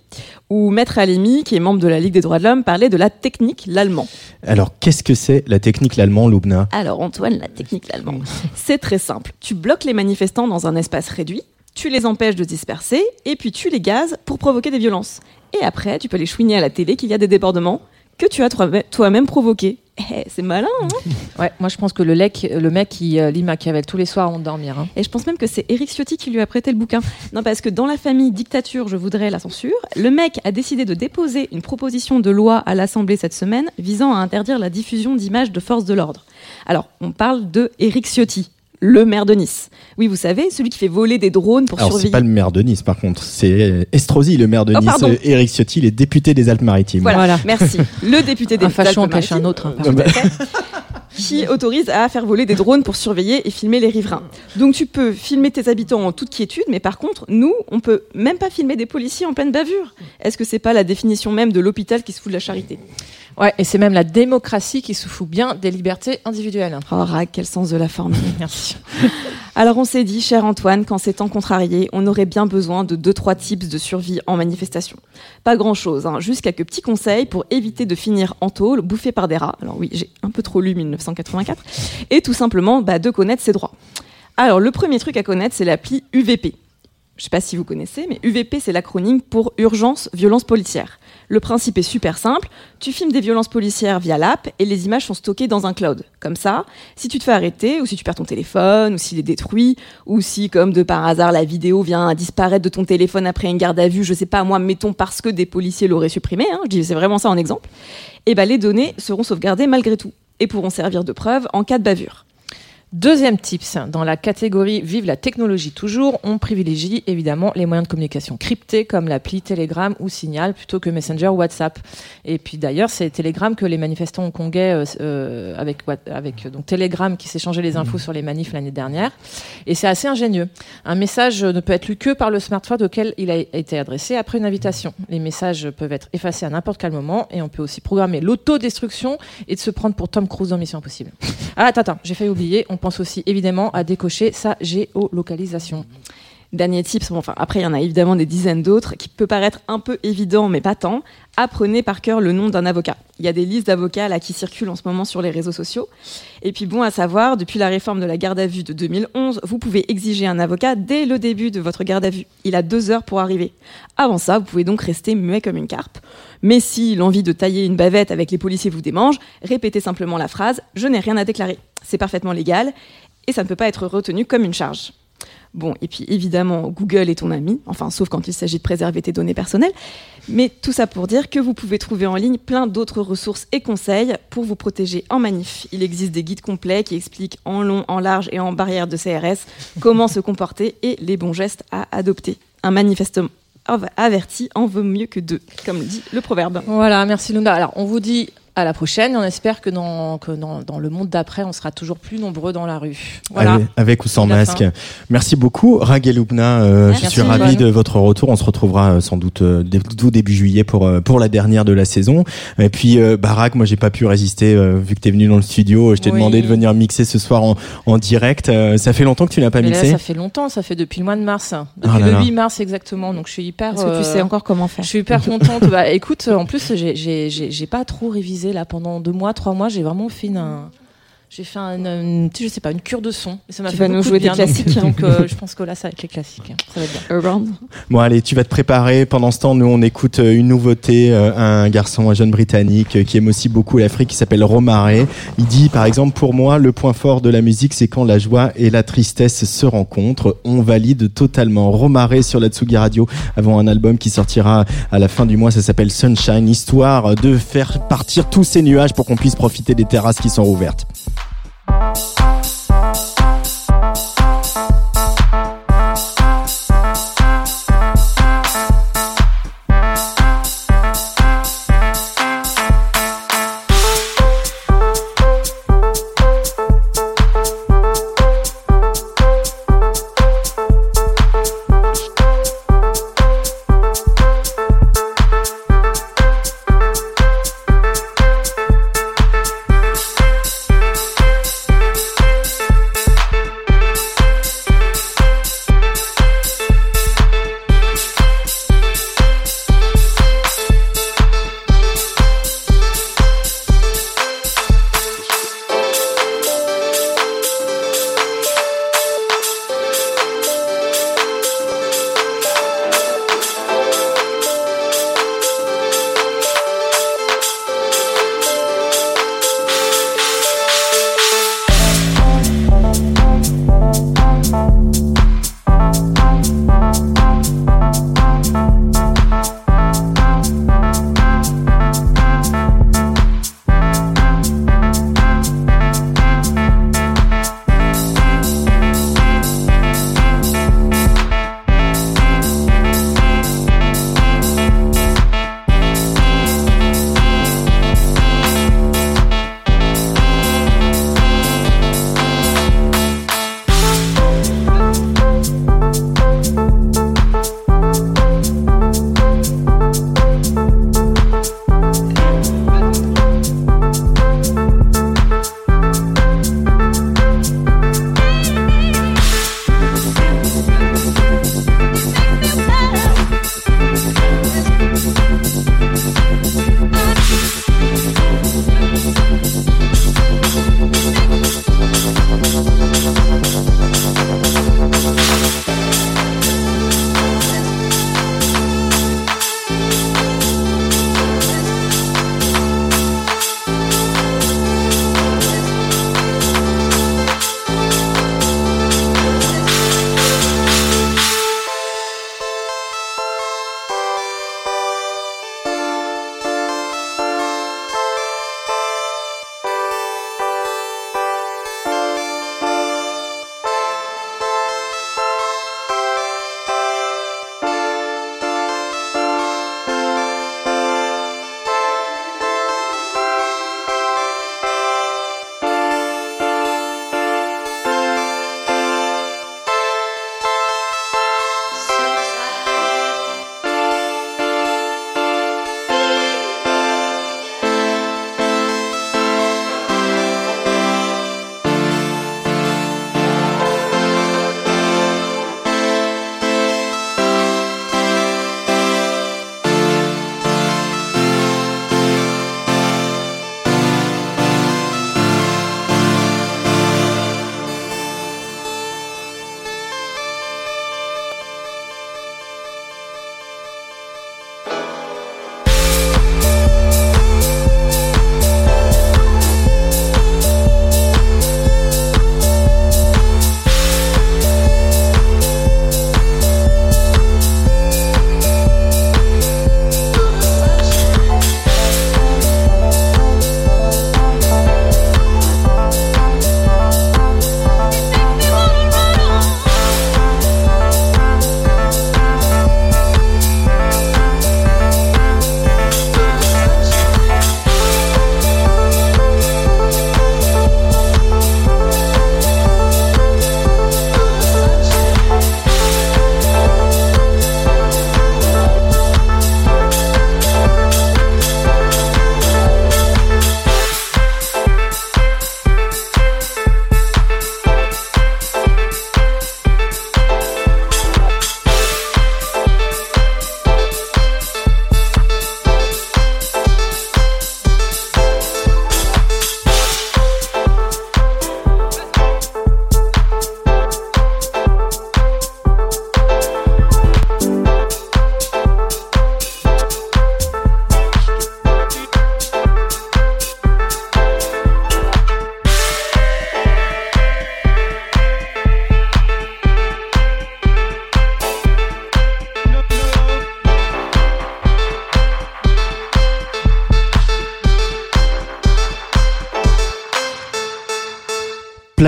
où Maître Alimi, qui est membre de la Ligue des droits de l'homme, parlait de la technique l'allemand. Alors, qu'est-ce que c'est la technique l'allemand, Loubna? Alors, Antoine, la technique l'allemand, c'est très simple. Tu bloques les manifestants dans un espace réduit, tu les empêches de disperser, et puis tu les gazes pour provoquer des violences. Et après, tu peux les chouiner à la télé qu'il y a des débordements, que tu as toi-même provoqué. Eh, c'est malin, hein [LAUGHS] Ouais, moi je pense que le, le mec qui euh, lit Machiavel tous les soirs avant de dormir. Hein. Et je pense même que c'est Eric Ciotti qui lui a prêté le bouquin. Non, parce que dans la famille dictature, je voudrais la censure, le mec a décidé de déposer une proposition de loi à l'Assemblée cette semaine visant à interdire la diffusion d'images de forces de l'ordre. Alors, on parle de Eric Ciotti, le maire de Nice. Oui, vous savez, celui qui fait voler des drones pour Alors, surveiller. c'est pas le maire de Nice, par contre. C'est Estrosi, le maire de oh, Nice. Éric Ciotti, les députés des Alpes-Maritimes. Voilà, merci. Le député des Alpes-Maritimes. un autre. Hein, [LAUGHS] qui autorise à faire voler des drones pour surveiller et filmer les riverains. Donc tu peux filmer tes habitants en toute quiétude, mais par contre, nous, on peut même pas filmer des policiers en pleine bavure. Est-ce que c'est pas la définition même de l'hôpital qui se fout de la charité? Ouais, et c'est même la démocratie qui se fout bien des libertés individuelles. Oh, Rag, quel sens de la forme. [LAUGHS] Merci. [LAUGHS] Alors on s'est dit, cher Antoine, qu'en ces temps contrariés, on aurait bien besoin de deux trois tips de survie en manifestation. Pas grand chose, hein, juste quelques petits conseils pour éviter de finir en tôle, bouffé par des rats. Alors oui, j'ai un peu trop lu 1984. Et tout simplement, bah, de connaître ses droits. Alors le premier truc à connaître, c'est l'appli UVP. Je ne sais pas si vous connaissez, mais UVP, c'est l'acronyme pour Urgence Violence Policière. Le principe est super simple. Tu filmes des violences policières via l'app et les images sont stockées dans un cloud. Comme ça, si tu te fais arrêter, ou si tu perds ton téléphone, ou s'il est détruit, ou si, comme de par hasard, la vidéo vient disparaître de ton téléphone après une garde à vue, je sais pas, moi, mettons parce que des policiers l'auraient supprimé, hein, je dis c'est vraiment ça en exemple, et eh ben les données seront sauvegardées malgré tout et pourront servir de preuve en cas de bavure. Deuxième tips, dans la catégorie Vive la technologie toujours, on privilégie évidemment les moyens de communication cryptés comme l'appli Telegram ou Signal plutôt que Messenger ou WhatsApp. Et puis d'ailleurs, c'est Telegram que les manifestants congais euh, euh, avec, avec donc Telegram qui s'échangeait les infos mmh. sur les manifs l'année dernière. Et c'est assez ingénieux. Un message ne peut être lu que par le smartphone auquel il a été adressé après une invitation. Les messages peuvent être effacés à n'importe quel moment et on peut aussi programmer l'autodestruction et de se prendre pour Tom Cruise dans Mission Impossible. Ah, attends, attends, j'ai failli oublier pense aussi évidemment à décocher sa géolocalisation. Dernier tips, bon, enfin, après il y en a évidemment des dizaines d'autres, qui peut paraître un peu évident mais pas tant. Apprenez par cœur le nom d'un avocat. Il y a des listes d'avocats qui circulent en ce moment sur les réseaux sociaux. Et puis bon à savoir, depuis la réforme de la garde à vue de 2011, vous pouvez exiger un avocat dès le début de votre garde à vue. Il a deux heures pour arriver. Avant ça, vous pouvez donc rester muet comme une carpe. Mais si l'envie de tailler une bavette avec les policiers vous démange, répétez simplement la phrase ⁇ Je n'ai rien à déclarer ⁇ c'est parfaitement légal et ça ne peut pas être retenu comme une charge. Bon, et puis évidemment, Google est ton ami, enfin, sauf quand il s'agit de préserver tes données personnelles. Mais tout ça pour dire que vous pouvez trouver en ligne plein d'autres ressources et conseils pour vous protéger en manif. Il existe des guides complets qui expliquent en long, en large et en barrière de CRS comment se comporter et les bons gestes à adopter. Un manifestement averti en vaut mieux que deux, comme dit le proverbe. Voilà, merci Luna. Alors, on vous dit à la prochaine. On espère que dans, que dans, dans le monde d'après, on sera toujours plus nombreux dans la rue. Voilà. Allez, avec ou sans masque. Merci beaucoup, Rageloubna. Euh, je suis ravi de votre retour. On se retrouvera euh, sans doute euh, tout début juillet pour euh, pour la dernière de la saison. Et puis euh, Barak, moi j'ai pas pu résister euh, vu que tu es venu dans le studio. Je t'ai Oui. demandé de venir mixer ce soir en, en direct. Euh, ça fait longtemps que tu n'as pas Mais là, mixé. ça fait longtemps, ça fait depuis le mois de mars. Depuis Ah là le là. 8 mars exactement. Donc je suis hyper. Est-ce que tu sais encore comment faire Je suis hyper contente. [LAUGHS] bah, écoute, en plus, j'ai pas trop révisé là pendant deux mois, trois mois. J'ai vraiment fait un- J'ai fait un, une, tu sais, je sais pas, une cure de son. Et ça m'a Tu fait vas nous jouer de des bien. Donc- classiques. [LAUGHS] Donc, euh, je pense que là, ça va être les classiques. Ça va être bien. Around. Bon allez, tu vas te préparer. Pendant ce temps, nous on écoute euh, une nouveauté, euh, un garçon, un jeune britannique qui aime aussi beaucoup l'Afrique, qui s'appelle Romare. Il dit par exemple pour moi le point fort de la musique c'est quand la joie et la tristesse se rencontrent. On valide totalement. Romare sur la Tsugi Radio avant un album qui sortira à la fin du mois. Ça s'appelle Sunshine, histoire de faire partir tous ces nuages pour qu'on puisse profiter des terrasses qui sont ouvertes. Música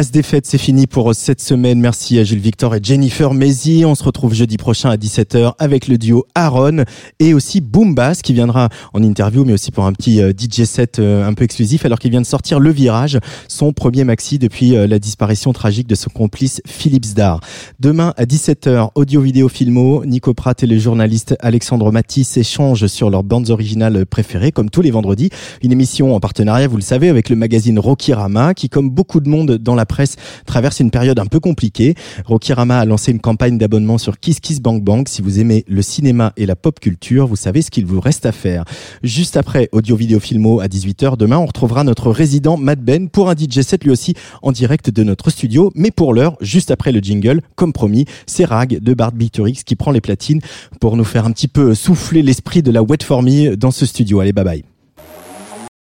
Place des fêtes, c'est fini pour cette semaine. Merci à Gilles Victor et Jennifer Mézi. On se retrouve jeudi prochain à 17h avec le duo Aaron et aussi Boom Bass qui viendra en interview, mais aussi pour un petit euh, DJ set euh, un peu exclusif alors qu'il vient de sortir Le Virage, son premier maxi depuis euh, la disparition tragique de son complice Philippe Zdar. Demain à 17h, audio, vidéo, filmo, Nico Pratt et le journaliste Alexandre Matisse échangent sur leurs bandes originales préférées comme tous les vendredis. Une émission en partenariat, vous le savez, avec le magazine Rokirama qui, comme beaucoup de monde dans la presse, traverse une période un peu compliquée. Rokirama a lancé une campagne d'abonnement sur Kiss Kiss Bank Bank. Si vous aimez le cinéma et la pop culture, vous savez ce qu'il vous reste à faire. Juste après Audio Vidéo Filmo à 18h, demain, on retrouvera notre résident Matt Ben pour un DJ set lui aussi en direct de notre studio. Mais pour l'heure, juste après le jingle, comme promis, c'est Rag de Bart Biturix qui prend les platines pour nous faire un petit peu souffler l'esprit de la wet for me dans ce studio. Allez, bye bye.